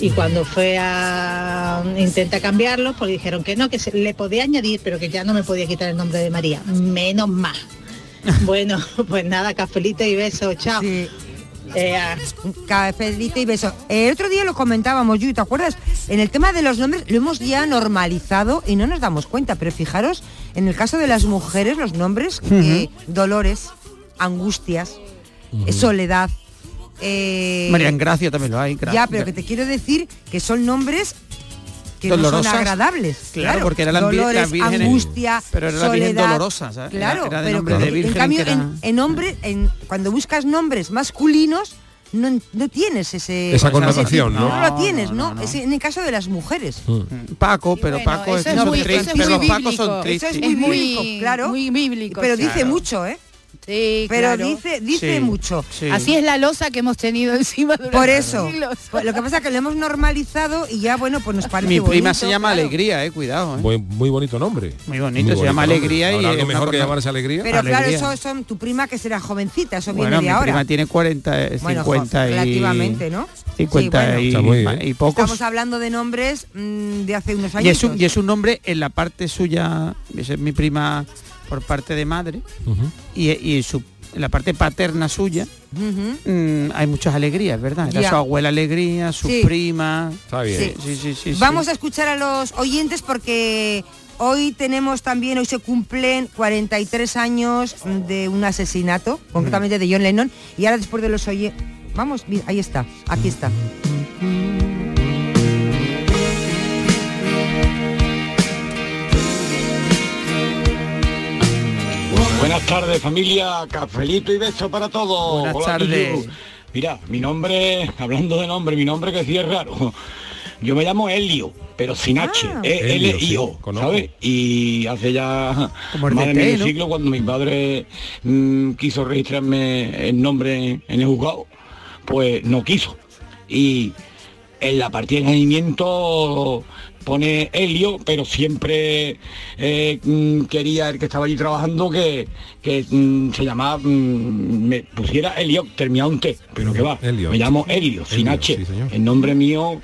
Y cuando fue a intentar cambiarlo, pues dijeron que no, que se le podía añadir, pero que ya no me podía quitar el nombre de María. Menos más. Bueno, pues nada, cafelito y besos, chao. Eh, Cafelito y beso. El otro día lo comentábamos, Yu, ¿te acuerdas? En el tema de los nombres lo hemos ya normalizado y no nos damos cuenta, pero fijaros, en el caso de las mujeres, los nombres, eh, dolores, angustias, eh, soledad. eh, María Gracia también lo hay. Gra- ya, pero que te quiero decir que son nombres que no Dolorosas. son agradables. Claro, porque era la vi- dolores, las vírgenes- angustia, pero era la Virgen soledad. dolorosa, ¿sabes? Era- Claro, era de pero nombre de en virgen cambio que era- en, en hombre, en, cuando buscas nombres masculinos, no, no tienes ese Esa ese connotación, tipo. ¿no? No, lo tienes, ¿no? Es en el caso de las mujeres. Paco, pero Paco es, muy- tristes, eso es pero muy los Pacos bíblico. son tristes. Eso es muy, Es muy- bíblico, claro. muy bíblico, Pero dice Claro. mucho, ¿eh? Sí, Pero claro. dice, dice Sí, mucho. sí. Así es la losa que hemos tenido encima durante Por eso. Pues lo que pasa es que lo hemos normalizado y ya, bueno, pues nos parece Mi prima bonito, se llama claro. Alegría, eh, cuidado. eh. Muy, muy bonito nombre. Muy bonito, se llama nombre. Alegría y ¿Habrá algo es mejor que llamarse Alegría. Pero claro, eso son tu prima que será jovencita, eso Bueno, viene mi de ahora. prima tiene 40, eh, Bueno, 50 y... relativamente, ¿no? 50 Sí, bueno. y, Está muy bien. y pocos. Estamos hablando de nombres mm, de hace unos años. Y es, un, y es un nombre en la parte suya, es mi prima por parte de madre, y, y en, su, en la parte paterna suya mm, hay muchas alegrías, ¿verdad? Era Ya. su abuela alegría, su Sí. prima. Está bien. Sí. Sí, sí, sí, sí. Vamos a escuchar a los oyentes porque hoy tenemos también, hoy se cumplen 43 años de un asesinato, concretamente de John Lennon, y ahora después de los oyentes... Vamos, ahí está, aquí está. Buenas tardes familia, cafelito y beso para todos. Buenas Hola, tardes. Mira, mi nombre, hablando de nombre, mi nombre que sí es raro. Yo me llamo Helio, pero sin H, Ah. E L I O. ¿sabes? Y hace ya Como más de medio ¿no? siglo cuando mi padre mm, quiso registrarme el nombre en el juzgado, pues no quiso. Y en la partida de nacimiento pone Helio, pero siempre eh, mm, quería el que estaba allí trabajando que, que mm, se llamaba, mm, me pusiera Helio, terminado un T, pero que va, Elliot. me llamo Helio, sin Elliot, H. sí, el nombre mío,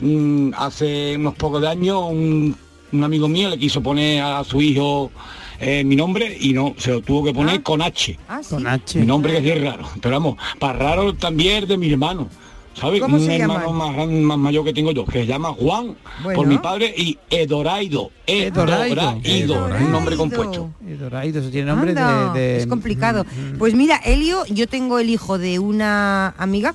mm, hace unos pocos de años, un, un amigo mío le quiso poner a su hijo eh, mi nombre y no, se lo tuvo que poner con H. Ah, sí. Con H. Mi nombre que sí es raro. Pero vamos, para raro también es de mi hermano. ¿Sabes? ¿Cómo un se hermano llama? más, gran- más mayor que tengo yo, que se llama Juan Bueno. por mi padre y Edoraido. Edoraido. Edoraido. Edoraido. Un nombre compuesto. Y Doraido, eso tiene nombre de, Anda, de- Es complicado. Pues mira, Helio, yo tengo el hijo de una amiga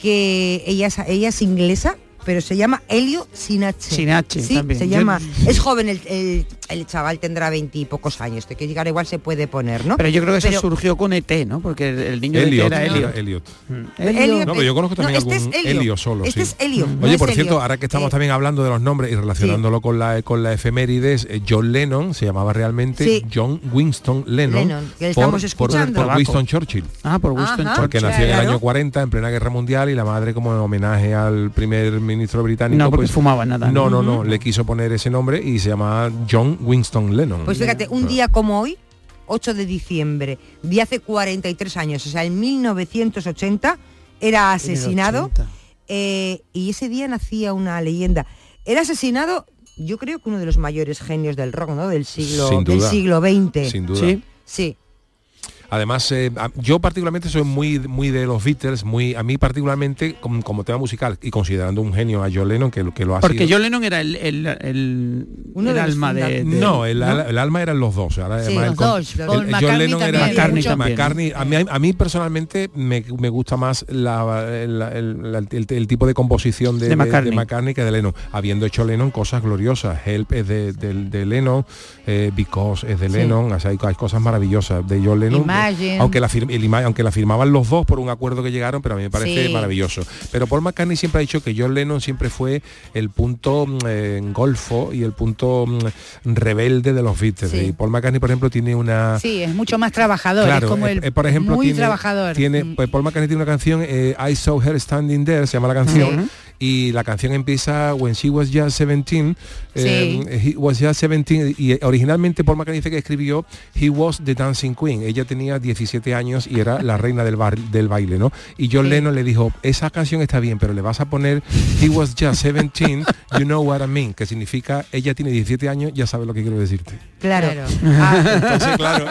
que ella es, ella es inglesa, pero se llama Helio sin H. Sin H Sí, también. se Yo- llama. Es joven, el, el- el chaval tendrá veintipocos años, de que llegar igual se puede poner, ¿no? Pero yo creo que eso surgió con ET, ¿no? Porque el, el niño de ET Elliot, era Elliot. Elliot. Helio- No, pero yo conozco también no, este algún es Helio. Helio solo. Este sí. es Helio. no Oye, es por Helio. cierto, ahora que estamos Eh, también hablando de los nombres y relacionándolo con la con la efemérides, eh, John Lennon se llamaba realmente Sí. John Winston Lennon, Lennon, que le por, estamos por- escuchando. por Winston Churchill. Ah, por Winston Ajá. Porque Churchill. nació en el año 40 en plena guerra mundial y la madre como en homenaje al primer ministro británico No, porque pues, fumaba nada. no, no, no, le quiso poner ese nombre y se llama John Winston Lennon. Pues fíjate, un día como hoy, 8 de diciembre, de hace 43 años, o sea, en 1980, era asesinado. 80. eh, y ese día nacía una leyenda. Era asesinado, yo creo que uno de los mayores genios del rock, ¿no? Del siglo, Sin del siglo XX. Sin duda. Sí. Sí. Además, eh, yo particularmente soy muy muy de los Beatles, muy a mí particularmente como, como tema musical y considerando un genio a John Lennon que, lo- que lo ha Porque sido. John Lennon era el, el, el, Uno el de los alma de, de- no, el, al- el alma eran los dos. ahora, Sí, los con- John Lennon también. era McCartney. McCartney. A mí, a mí personalmente me, me gusta más la- el, el- el- el tipo de composición de, De McCartney. de McCartney que de Lennon. Habiendo hecho Lennon cosas gloriosas. Help es de, de- de Lennon, eh, Because es de Lennon. O sea, hay, hay cosas maravillosas de John Lennon. Imagine. Aunque la, fir- el aunque la firmaban los dos por un acuerdo que llegaron, pero a mí me parece Sí. maravilloso. Pero Paul McCartney siempre ha dicho que John Lennon siempre fue el punto mm, eh, golfo y el punto mm, rebelde de los Beatles. Sí. Y Paul McCartney, por ejemplo, tiene una... Sí, es mucho más trabajador, Claro, es como eh, el eh, por ejemplo, muy tiene, trabajador. tiene pues, Paul McCartney tiene una canción, eh, I Saw Her Standing There, se llama la canción. Y la canción empieza When She Was Just 17, eh, He Was Just 17, y originalmente Paul McCartney dice que escribió He Was the Dancing Queen, ella tenía 17 años y era la reina del, bar- del baile, ¿no? Y John Lennon le dijo, esa canción está bien, pero le vas a poner He Was Just 17, You Know What I Mean, que significa ella tiene 17 años, ya sabes lo que quiero decirte. Claro. Entonces, claro,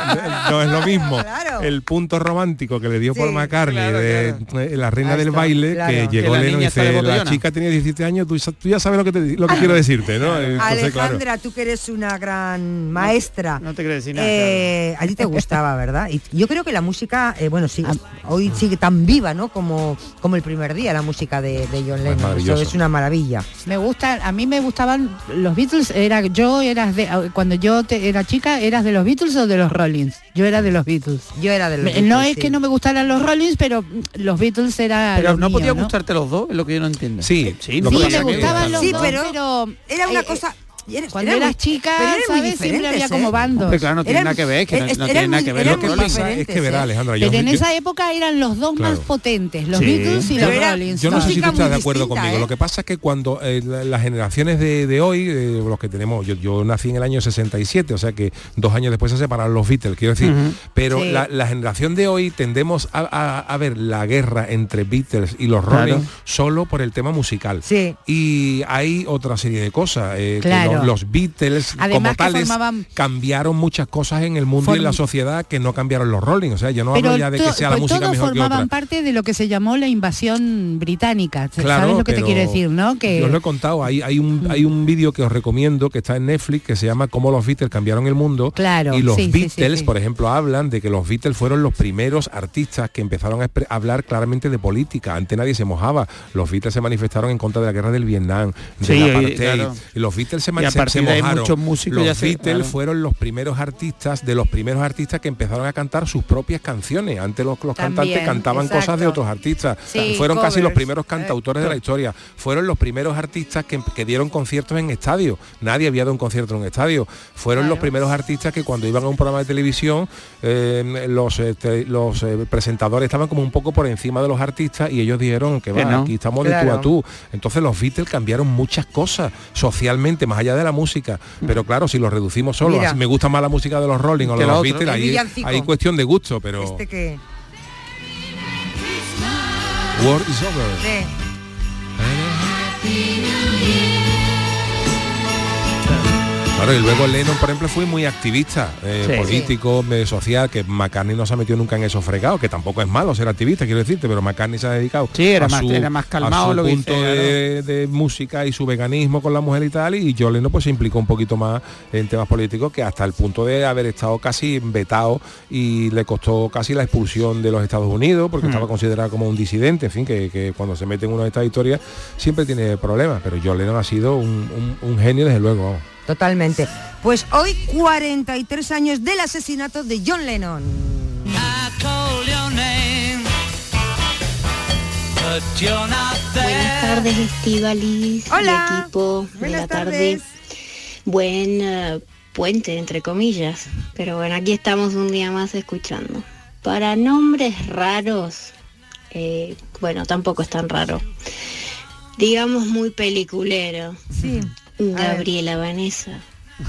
no es lo mismo el punto romántico que le dio Paul McCartney de la reina del baile, claro. que Que llegó la Lennon y dice, la botellona". Chica tenía 17 años, tú, ya- tú ya sabes lo que, te- lo que quiero decirte, ¿no? Entonces, claro. Alejandra, tú que eres una gran maestra. No te crees nada. eh, a ti te gustaba, ¿verdad? Y yo creo que la música, eh, bueno, sigue, hoy sigue tan viva, ¿no? Como, como el primer día la música de, de John Lennon. Eso maravilloso. es una maravilla. Me gusta, a mí me gustaban los Beatles, era yo eras de cuando yo te- era chica, eras de los Beatles o de los Rollins. Yo era de los Beatles. Yo era de los Me- No Beatles, es sí. que no me gustaran los Rollins, pero los Beatles era Pero no mío, podía ¿no? gustarte los dos, es lo que yo no entiendo. Sí, sí, Sí, me gustaban los Sí, dos, pero pero, era una eh, cosa... eres- cuando era eras muy- chica, pero ¿sabes? Siempre había diferentes, como ¿eh? bandos. Hombre, claro, no tiene Eran- nada que ver, que no, es- no tiene nada que ver. Lo que pasa es que verá, ¿eh? Alejandra, yo, Pero en yo- esa época eran los dos Claro. más potentes, los Sí. Beatles y los no- Rollins. Yo no sé si tú estás de acuerdo distinta, conmigo. ¿eh? Lo que pasa es que cuando eh, la- las generaciones de, de hoy, eh, los que tenemos, yo, yo nací en el año 67, o sea que dos años después se separaron los Beatles, quiero decir. Pero Sí. la, la generación de hoy tendemos a, a- a ver la guerra entre Beatles y los Claro. Rolling solo por el tema musical. Sí. Y hay otra serie de cosas. eh, que Claro. los, Beatles Además como tales formaban- cambiaron muchas cosas en el mundo y en la sociedad que no cambiaron los Rolling. O sea, yo no Pero hablo ya de que sea la pues música todos mejor que formaban otra. parte de lo que se llamó la invasión británica. Claro, ¿Sabes lo que te quiero decir, no? Que Yo os lo he contado, hay, hay un hay un vídeo que os recomiendo que está en Netflix que se llama Cómo los Beatles cambiaron el mundo. Claro, y los sí, Beatles, sí, sí. por ejemplo, hablan de que los Beatles fueron los primeros artistas que empezaron a hablar claramente de política. Antes nadie se mojaba. Los Beatles se manifestaron en contra de la guerra del Vietnam, de Sí, la y- apartheid. claro. Y los Beatles se, man- a se- partir se de ahí muchos músicos los ya se- Beatles claro. fueron los primeros artistas, de los primeros artistas que empezaron a cantar sus propias canciones. Antes los, los También, cantantes cantaban cosas de otros artistas. Sí, fueron casi los primeros cantautores de la historia. Fueron los primeros artistas que, que dieron conciertos en estadio. Nadie había dado un concierto en un estadio. Fueron los primeros artistas que cuando iban a un programa de televisión, eh, los, eh, te- los eh, presentadores estaban como un poco por encima de los artistas y ellos dijeron que Que va, no. aquí estamos de tú a tú. Entonces los Beatles cambiaron muchas cosas socialmente, más allá de la música. Pero claro, si lo reducimos solo, Mira. me gusta más la música de los Rolling o de lo los. Beatles, ahí hay cuestión de gusto, pero Este que... War is over. Claro, y luego Lennon, por ejemplo, fue muy activista, eh, Sí. político, medio social, que McCartney no se ha metido nunca en esos fregados, que tampoco es malo ser activista, quiero decirte, pero McCartney se ha dedicado Sí, era a más- su, era más calmado a su lo punto de, de música y su veganismo con la mujer y tal, y John Lennon pues se implicó un poquito más en temas políticos que hasta el punto de haber estado casi vetado y le costó casi la expulsión de los Estados Unidos, porque Hmm. estaba considerado como un disidente, en fin, que, que cuando se mete en una de estas historias siempre tiene problemas, pero John Lennon ha sido un, un- un genio desde luego. vamos. Totalmente. Pues hoy 43 años del asesinato de John Lennon. Buenas tardes, Estivalis Hola. y equipo de Buenas la tarde. tardes. Buen eh, puente, entre comillas. Pero bueno, aquí estamos un día más escuchando. Para nombres raros, eh, bueno, tampoco es tan raro. Digamos muy peliculero. Sí. Gabriela Vanessa.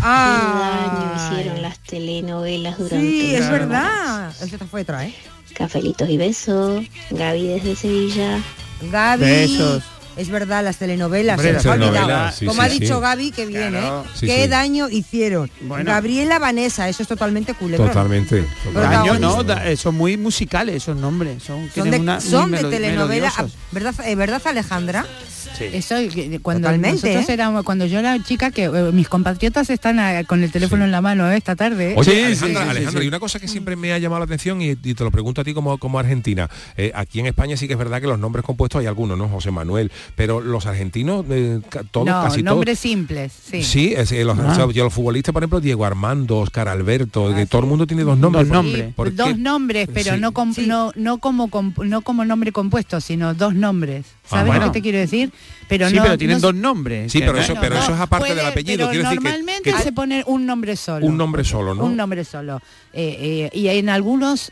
Ah. Qué daño hicieron las telenovelas durante Sí, es verdad. Esta fue otra, ¿eh? Cafelitos y besos. Gaby desde Sevilla. Gaby. Besos. Es verdad, las telenovelas. Hombre, se las nos ha olvidado. telenovelas, sí, Como sí, ha dicho sí. Gaby, que bien, Claro. ¿eh? Sí, Qué sí. daño hicieron. Bueno. Gabriela Vanessa, eso es totalmente culebro. Totalmente. Daño no, da- eh, son muy musicales esos nombres. Son, de, una- son de telenovela. ¿verdad, eh, ¿verdad Alejandra? Eso cuando Totalmente, nosotros ¿eh? éramos, cuando yo era chica, que eh, mis compatriotas están eh, con el teléfono en la mano eh, esta tarde. ¿eh? Oye, Alejandra, Alejandra, y una cosa que siempre me ha llamado la atención y, y te lo pregunto a ti como, como argentina. Eh, aquí en España sí que es verdad que los nombres compuestos hay algunos, ¿no? José Manuel, pero los argentinos, eh, todos, no, casi todos. nombres simples, sí. Sí, es, los, Ah. o sea, yo los futbolistas, por ejemplo, Diego Armando, Oscar Alberto, que todo el mundo tiene dos nombres. Dos ¿Por- nombres. por? Dos nombres, pero Sí. no, com- no, no, como, com- no como nombre compuesto, sino dos nombres. Ah, ¿Sabes bueno. lo que te quiero decir? Pero sí, no, pero tienen no- dos nombres. Sí, pero eso, pero no, eso es aparte puede, del apellido. pero Quiero decir que- normalmente que, se pone un nombre solo. un nombre solo, ¿no? Un nombre solo. Eh, eh, y en algunos,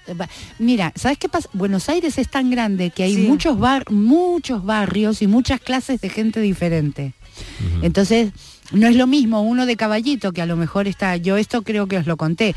mira, ¿sabes qué pasa? Buenos Aires es tan grande que hay Sí. muchos bar, muchos barrios y muchas clases de gente diferente. Entonces, no es lo mismo uno de caballito que a lo mejor está, yo esto creo que os lo conté.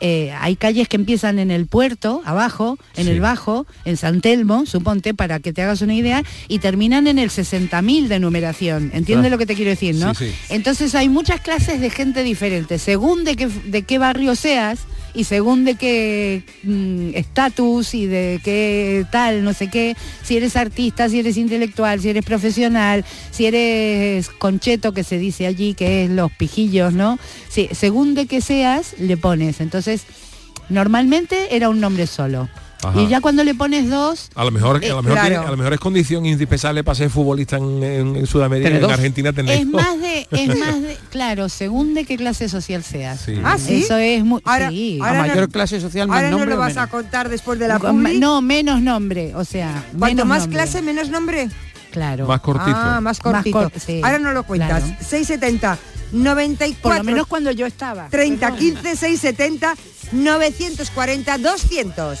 Eh, hay calles que empiezan en el puerto, abajo, en el bajo, en San Telmo, suponte, para que te hagas una idea, y terminan en el 60.000 de numeración. ¿Entiendes Ah. lo que te quiero decir, no? Sí, sí. Entonces hay muchas clases de gente diferente, según de qué, de qué barrio seas y según de qué mm, estatus y de qué tal, no sé qué, si eres artista, si eres intelectual, si eres profesional, si eres concheto, que se dice allí, que es los pijillos, ¿no? Sí, según de qué seas, le pones. Entonces, normalmente era un nombre solo. Ajá. Y ya cuando le pones dos, A lo mejor, Eh, a lo mejor, claro. tiene- a lo mejor es condición indispensable para ser futbolista en, en- en Sudamérica, en dos. Argentina tener es dos. más de, es más de, claro, según de qué clase social seas. Sí. Ah, ¿sí? Eso es muy, Ahora- sí. ahora A mayor no- clase social, Ahora no lo vas a contar después de la. No, menos nombre, o sea, Cuanto más nombre. clase, menos nombre. Claro. Más cortito. Ah, más cortito. cor- sí, Ahora no lo cuentas. claro. 670 94 Por lo menos cuando yo estaba. 30 15 670 940 200.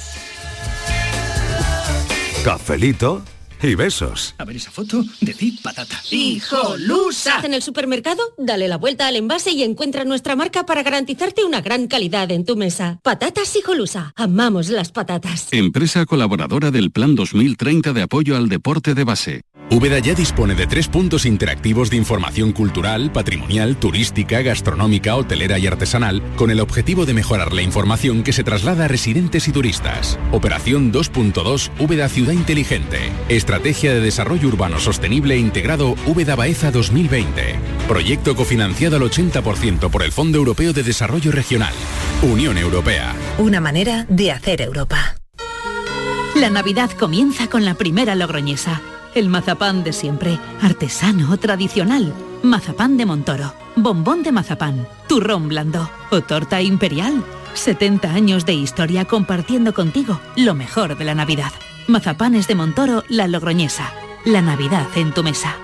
Cafelito y besos. A ver esa foto, decid patata. ¡Hijolusa! En el supermercado, dale la vuelta al envase y encuentra nuestra marca para garantizarte una gran calidad en tu mesa. Patatas Hijolusa. Amamos las patatas. Empresa colaboradora del Plan 2030 de apoyo al deporte de base. Úbeda ya dispone de tres puntos interactivos de información cultural, patrimonial, turística, gastronómica, hotelera y artesanal, con el objetivo de mejorar la información que se traslada a residentes y turistas. Operación 2.2 Úbeda Ciudad Inteligente. Estrategia de Desarrollo Urbano Sostenible e Integrado Úbeda Baeza 2020. Proyecto cofinanciado al 80% por el Fondo Europeo de Desarrollo Regional. Unión Europea. Una manera de hacer Europa. La Navidad comienza con la primera logroñesa. El mazapán de siempre, artesano, tradicional. Mazapán de Montoro, bombón de mazapán, turrón blando o torta imperial. 70 años de historia compartiendo contigo lo mejor de la Navidad. Mazapanes de Montoro, la logroñesa. La Navidad en tu mesa.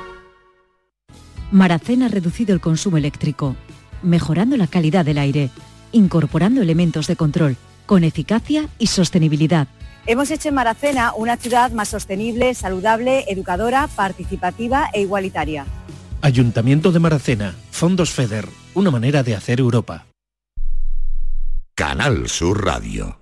Maracén ha reducido el consumo eléctrico, mejorando la calidad del aire, incorporando elementos de control, con eficacia y sostenibilidad. Hemos hecho en Maracena una ciudad más sostenible, saludable, educadora, participativa e igualitaria. Ayuntamiento de Maracena, Fondos FEDER, una manera de hacer Europa. Canal Sur Radio.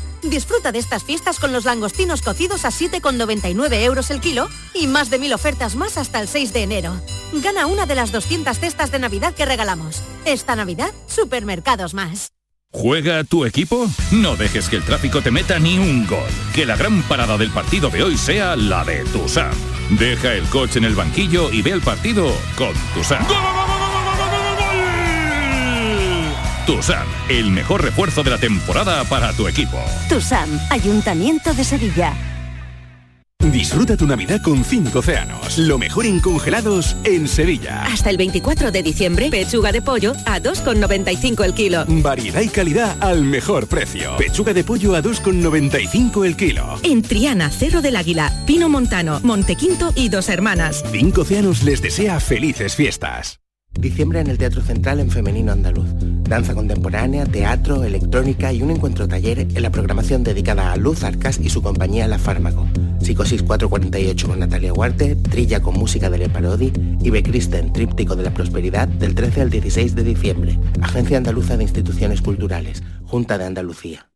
disfruta de estas fiestas con los langostinos cocidos a 7,99 euros el kilo y más de mil ofertas más hasta el 6 de enero. Gana una de las 200 cestas de Navidad que regalamos. Esta Navidad, Supermercados Más. ¿Juega tu equipo? No dejes que el tráfico te meta ni un gol. Que la gran parada del partido de hoy sea la de Tusam. Deja el coche en el banquillo y ve el partido con Tusam. Tusam, el mejor refuerzo de la temporada para tu equipo. TUSAM, Ayuntamiento de Sevilla. Disfruta tu Navidad con cinco océanos. Lo mejor en congelados en Sevilla. Hasta el 24 de diciembre, pechuga de pollo a 2,95 el kilo. Variedad y calidad al mejor precio. Pechuga de pollo a 2,95 el kilo. En Triana, Cerro del Águila, Pino Montano, Montequinto y Dos Hermanas. Cinco océanos les desea felices fiestas. Diciembre en el Teatro Central en Femenino Andaluz. Danza contemporánea, teatro, electrónica y un encuentro taller en la programación dedicada a Luz Arcas y su compañía La Fármaco. Psicosis 448 con Natalia Huarte, Trilla con música de Le Parodi y Becristen, Tríptico de la Prosperidad del 13 al 16 de diciembre. Agencia Andaluza de Instituciones Culturales, Junta de Andalucía.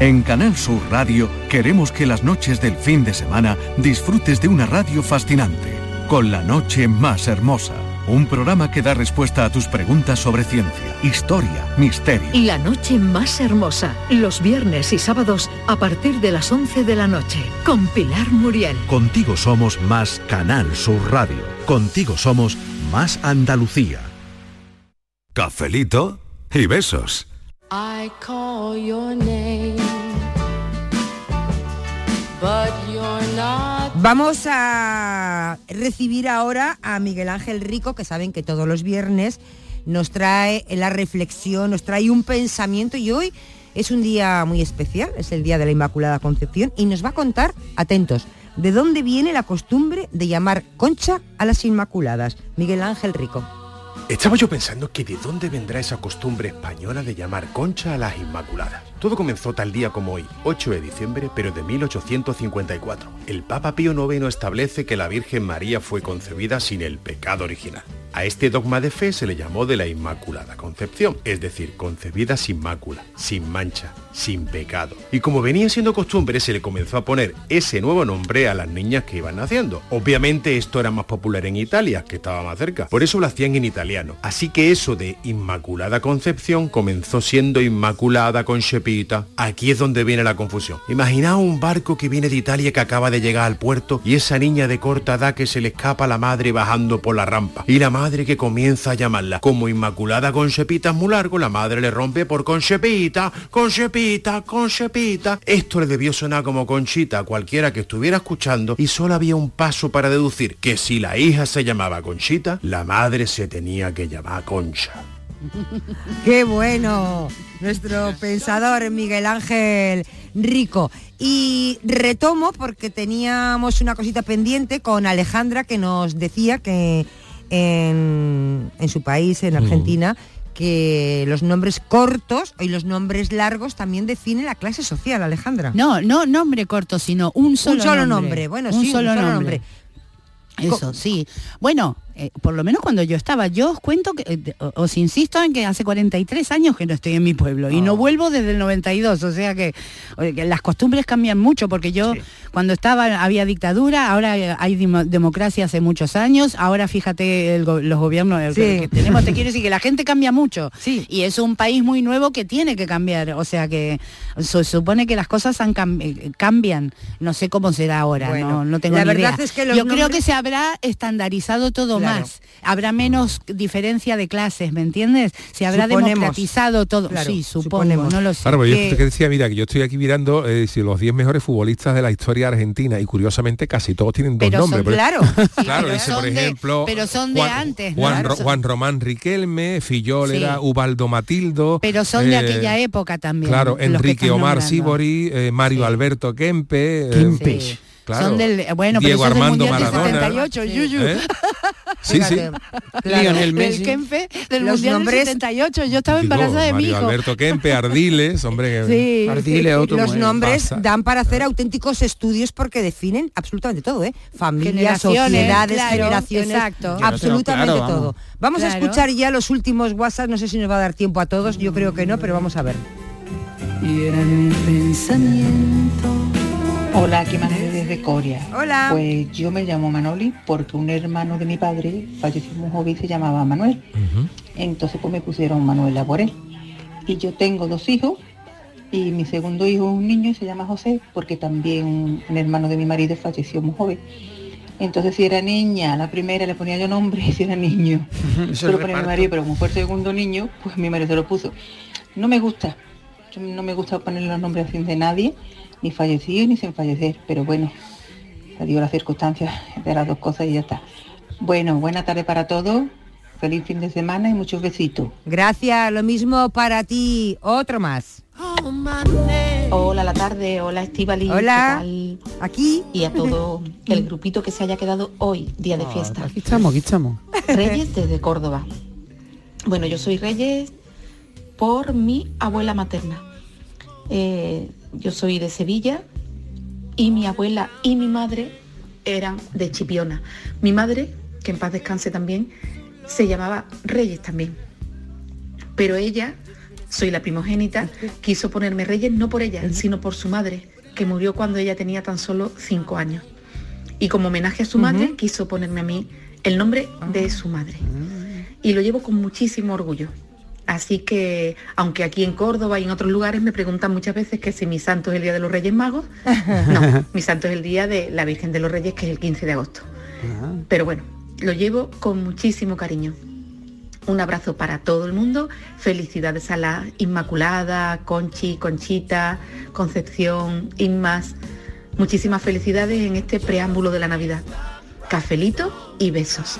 En Canal Sur Radio queremos que las noches del fin de semana disfrutes de una radio fascinante, con la noche más hermosa. Un programa que da respuesta a tus preguntas sobre ciencia, historia, misterio. La noche más hermosa, los viernes y sábados a partir de las 11 de la noche, con Pilar Muriel. Contigo somos más Canal Sur Radio. Contigo somos más Andalucía. Cafelito y besos. I call your name, but you're not. Vamos a recibir ahora a Miguel Ángel Rico, que saben que todos los viernes nos trae la reflexión, nos trae un pensamiento y hoy es un día muy especial, es el día de la Inmaculada Concepción y nos va a contar, atentos, de dónde viene la costumbre de llamar concha a las Inmaculadas. Miguel Ángel Rico. Estaba yo pensando que de dónde vendrá esa costumbre española de llamar concha a las Inmaculadas. Todo comenzó tal día como hoy, 8 de diciembre, pero de 1854. El Papa Pío IX establece que la Virgen María fue concebida sin el pecado original. A este dogma de fe se le llamó de la Inmaculada Concepción, es decir, concebida sin mácula, sin mancha, sin pecado. Y como venía siendo costumbre, se le comenzó a poner ese nuevo nombre a las niñas que iban naciendo. Obviamente esto era más popular en Italia, que estaba más cerca. Por eso lo hacían en italiano. Así que eso de Inmaculada Concepción comenzó siendo Inmaculada Aquí es donde viene la confusión. Imaginaos un barco que viene de Italia que acaba de llegar al puerto y esa niña de corta edad que se le escapa a la madre bajando por la rampa. Y la madre que comienza a llamarla. Como Inmaculada Concepita es muy largo, la madre le rompe por Concepita, Concepita, Concepita. Esto le debió sonar como Conchita a cualquiera que estuviera escuchando y solo había un paso para deducir que si la hija se llamaba Conchita, la madre se tenía que llamar Concha. ¡Qué bueno! Nuestro pensador Miguel Ángel Rico. Y retomo porque teníamos una cosita pendiente con Alejandra que nos decía que en, en su país, en Argentina, que los nombres cortos y los nombres largos también definen la clase social, Alejandra. No, no nombre corto, sino un solo, un solo nombre. Bueno, un sí, solo, un solo nombre. Eso, sí. Bueno, eh, por lo menos cuando yo estaba, yo os cuento, que, eh, os insisto en que hace 43 años que no estoy en mi pueblo y no vuelvo desde el 92, o sea que, las costumbres cambian mucho porque yo cuando estaba había dictadura, ahora hay demo- democracia hace muchos años, ahora fíjate el go- los gobiernos que, tenemos, te quiero decir que la gente cambia mucho y es un país muy nuevo que tiene que cambiar, o sea que se supone que las cosas han cam- eh, cambian, no sé cómo será ahora, Bueno, no, no tengo la ni verdad idea. es que yo creo que se habrá estandarizado todo Claro. más. Habrá menos diferencia de clases, ¿me entiendes? Se habrá Suponemos. democratizado todo. Claro, sí, supongo, suponemos. no lo sé. Claro, pero yo Que- te decía, mira, que yo estoy aquí mirando eh, si los 10 mejores futbolistas de la historia argentina y curiosamente casi todos tienen dos Pero son- nombres. pero- claro. claro, pero dice, son por de- ejemplo, pero son de Juan, antes, Juan, claro. Ro- Juan Román Riquelme, Fillol Sí. era Ubaldo Matildo. pero son de eh, aquella época también. Claro, Enrique Omar. Sibori, eh, Mario Alberto Kempe. eh, Kempe. Sí. claro, Son del, bueno, pero Diego Armando Mundial del Maradona. 78, Yuyu. ¿Eh? Sí, sí. Claro, el Kempe del Los Mundial nombres- del 78. Yo estaba embarazada de mi Mario hijo. Alberto Kempe, Ardiles, hombre. Sí. Ardiles, otro los nombres pasa. dan para hacer auténticos estudios porque definen absolutamente todo, ¿eh? Familias, sociedades, claro, generaciones, exacto. Absolutamente claro, vamos. todo. Vamos a Claro. escuchar ya los últimos WhatsApp, no sé si nos va a dar tiempo a todos, yo creo que no, pero vamos a ver. Y era mi pensamiento. Hola, aquí Manoli desde Coria. Hola. Pues yo me llamo Manoli porque un hermano de mi padre falleció muy joven y se llamaba Manuel. Entonces pues me pusieron Manuela por él. Y yo tengo dos hijos y mi segundo hijo es un niño y se llama José porque también un, un hermano de mi marido falleció muy joven. Entonces si era niña, la primera le ponía yo nombre y si era niño. Se lo ponía mi marido, pero como fue el segundo niño, pues mi marido se lo puso. No me gusta, yo no me gusta poner los nombres así de nadie, ni fallecido ni sin fallecer, pero bueno, digo las circunstancias de las dos cosas y ya está. Bueno, buena tarde para todos, feliz fin de semana y muchos besitos. Gracias, lo mismo para ti, otro más. Hola la tarde, hola Estivali. Hola, aquí. Y a todo el grupito que se haya quedado hoy, día de fiesta. Aquí estamos, aquí estamos. Reyes desde Córdoba. Bueno, yo soy Reyes por mi abuela materna. Eh, yo soy de Sevilla y mi abuela y mi madre eran de Chipiona. Mi madre, que en paz descanse también, se llamaba Reyes también. Pero ella, soy la primogénita, quiso ponerme Reyes no por ella, sino por su madre, que murió cuando ella tenía tan solo cinco años. Y como homenaje a su madre, quiso ponerme a mí el nombre de su madre. Y lo llevo con muchísimo orgullo. Así que, aunque aquí en Córdoba y en otros lugares me preguntan muchas veces que si mi santo es el Día de los Reyes Magos, no, mi santo es el Día de la Virgen de los Reyes, que es el 15 de agosto. Pero bueno, lo llevo con muchísimo cariño. Un abrazo para todo el mundo. Felicidades a la Inmaculada, Conchi, Conchita, Concepción, Inmas. Muchísimas felicidades en este preámbulo de la Navidad. Cafelito y besos.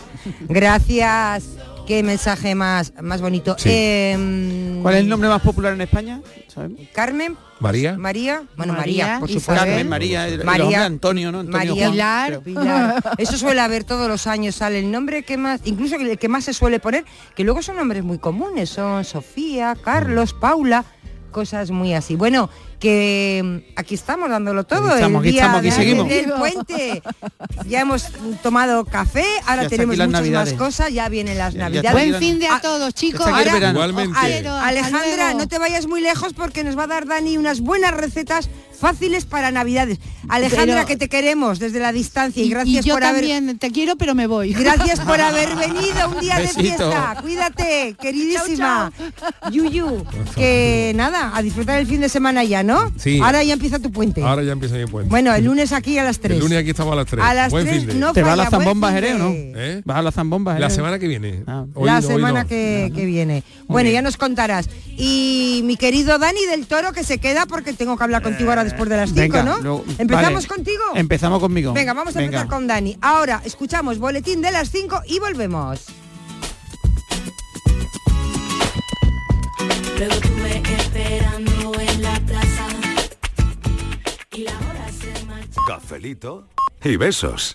Gracias. Qué mensaje más, más bonito. Sí. Em, ¿Cuál es el nombre más popular en España? ¿Sabemos? Carmen. María. María. Bueno, María, María, por supuesto. Carmen, María, hombres Antonio, ¿no? Antonio María, Juan, Pilar. Eso suele haber todos los años, sale el nombre que más, incluso el que más se suele poner, que luego son nombres muy comunes, son Sofía, Carlos, Paula, cosas muy así. Bueno, que mm, aquí estamos dándolo todo. Aquí estamos, el aquí día estamos, aquí de- seguimos. del puente. Ya hemos tomado café, ahora Ya tenemos aquí muchas Navidades. más cosas, ya vienen las Ya- Navidades. aquí Buen fin de a todos, chicos. Aquí Ahora-. Igualmente. Alejandra, no te vayas muy lejos porque nos va a dar Dani unas buenas recetas fáciles para Navidades. Alejandra, Pero- que te queremos desde la distancia y gracias y yo por haber también te quiero, pero me voy. Gracias por haber venido un día de fiesta. Cuídate, queridísima. Yuyu, que nada, a disfrutar el fin de semana ya, ¿no? Sí. Ahora ya empieza tu puente. Ahora ya empieza mi puente. Bueno, el lunes aquí a las 3. El lunes aquí estamos a las 3. A las Buen 3 fin de. no ¿Te va a la zambomba Jerez o no? ¿Eh? ¿Vas a la zambomba La semana que viene. Ah. Hoy la semana no. que, que viene. Bueno, ya nos contarás. Y mi querido Dani del Toro que se queda porque tengo que hablar contigo ahora después de las 5, Venga, ¿no? luego- ¿Empezamos vale. contigo? Empezamos conmigo. Venga, vamos a Venga. empezar con Dani. Ahora escuchamos boletín de las 5 y volvemos. Luego tuve esperando en la plaza y la hora se marchó. Cafelito y besos.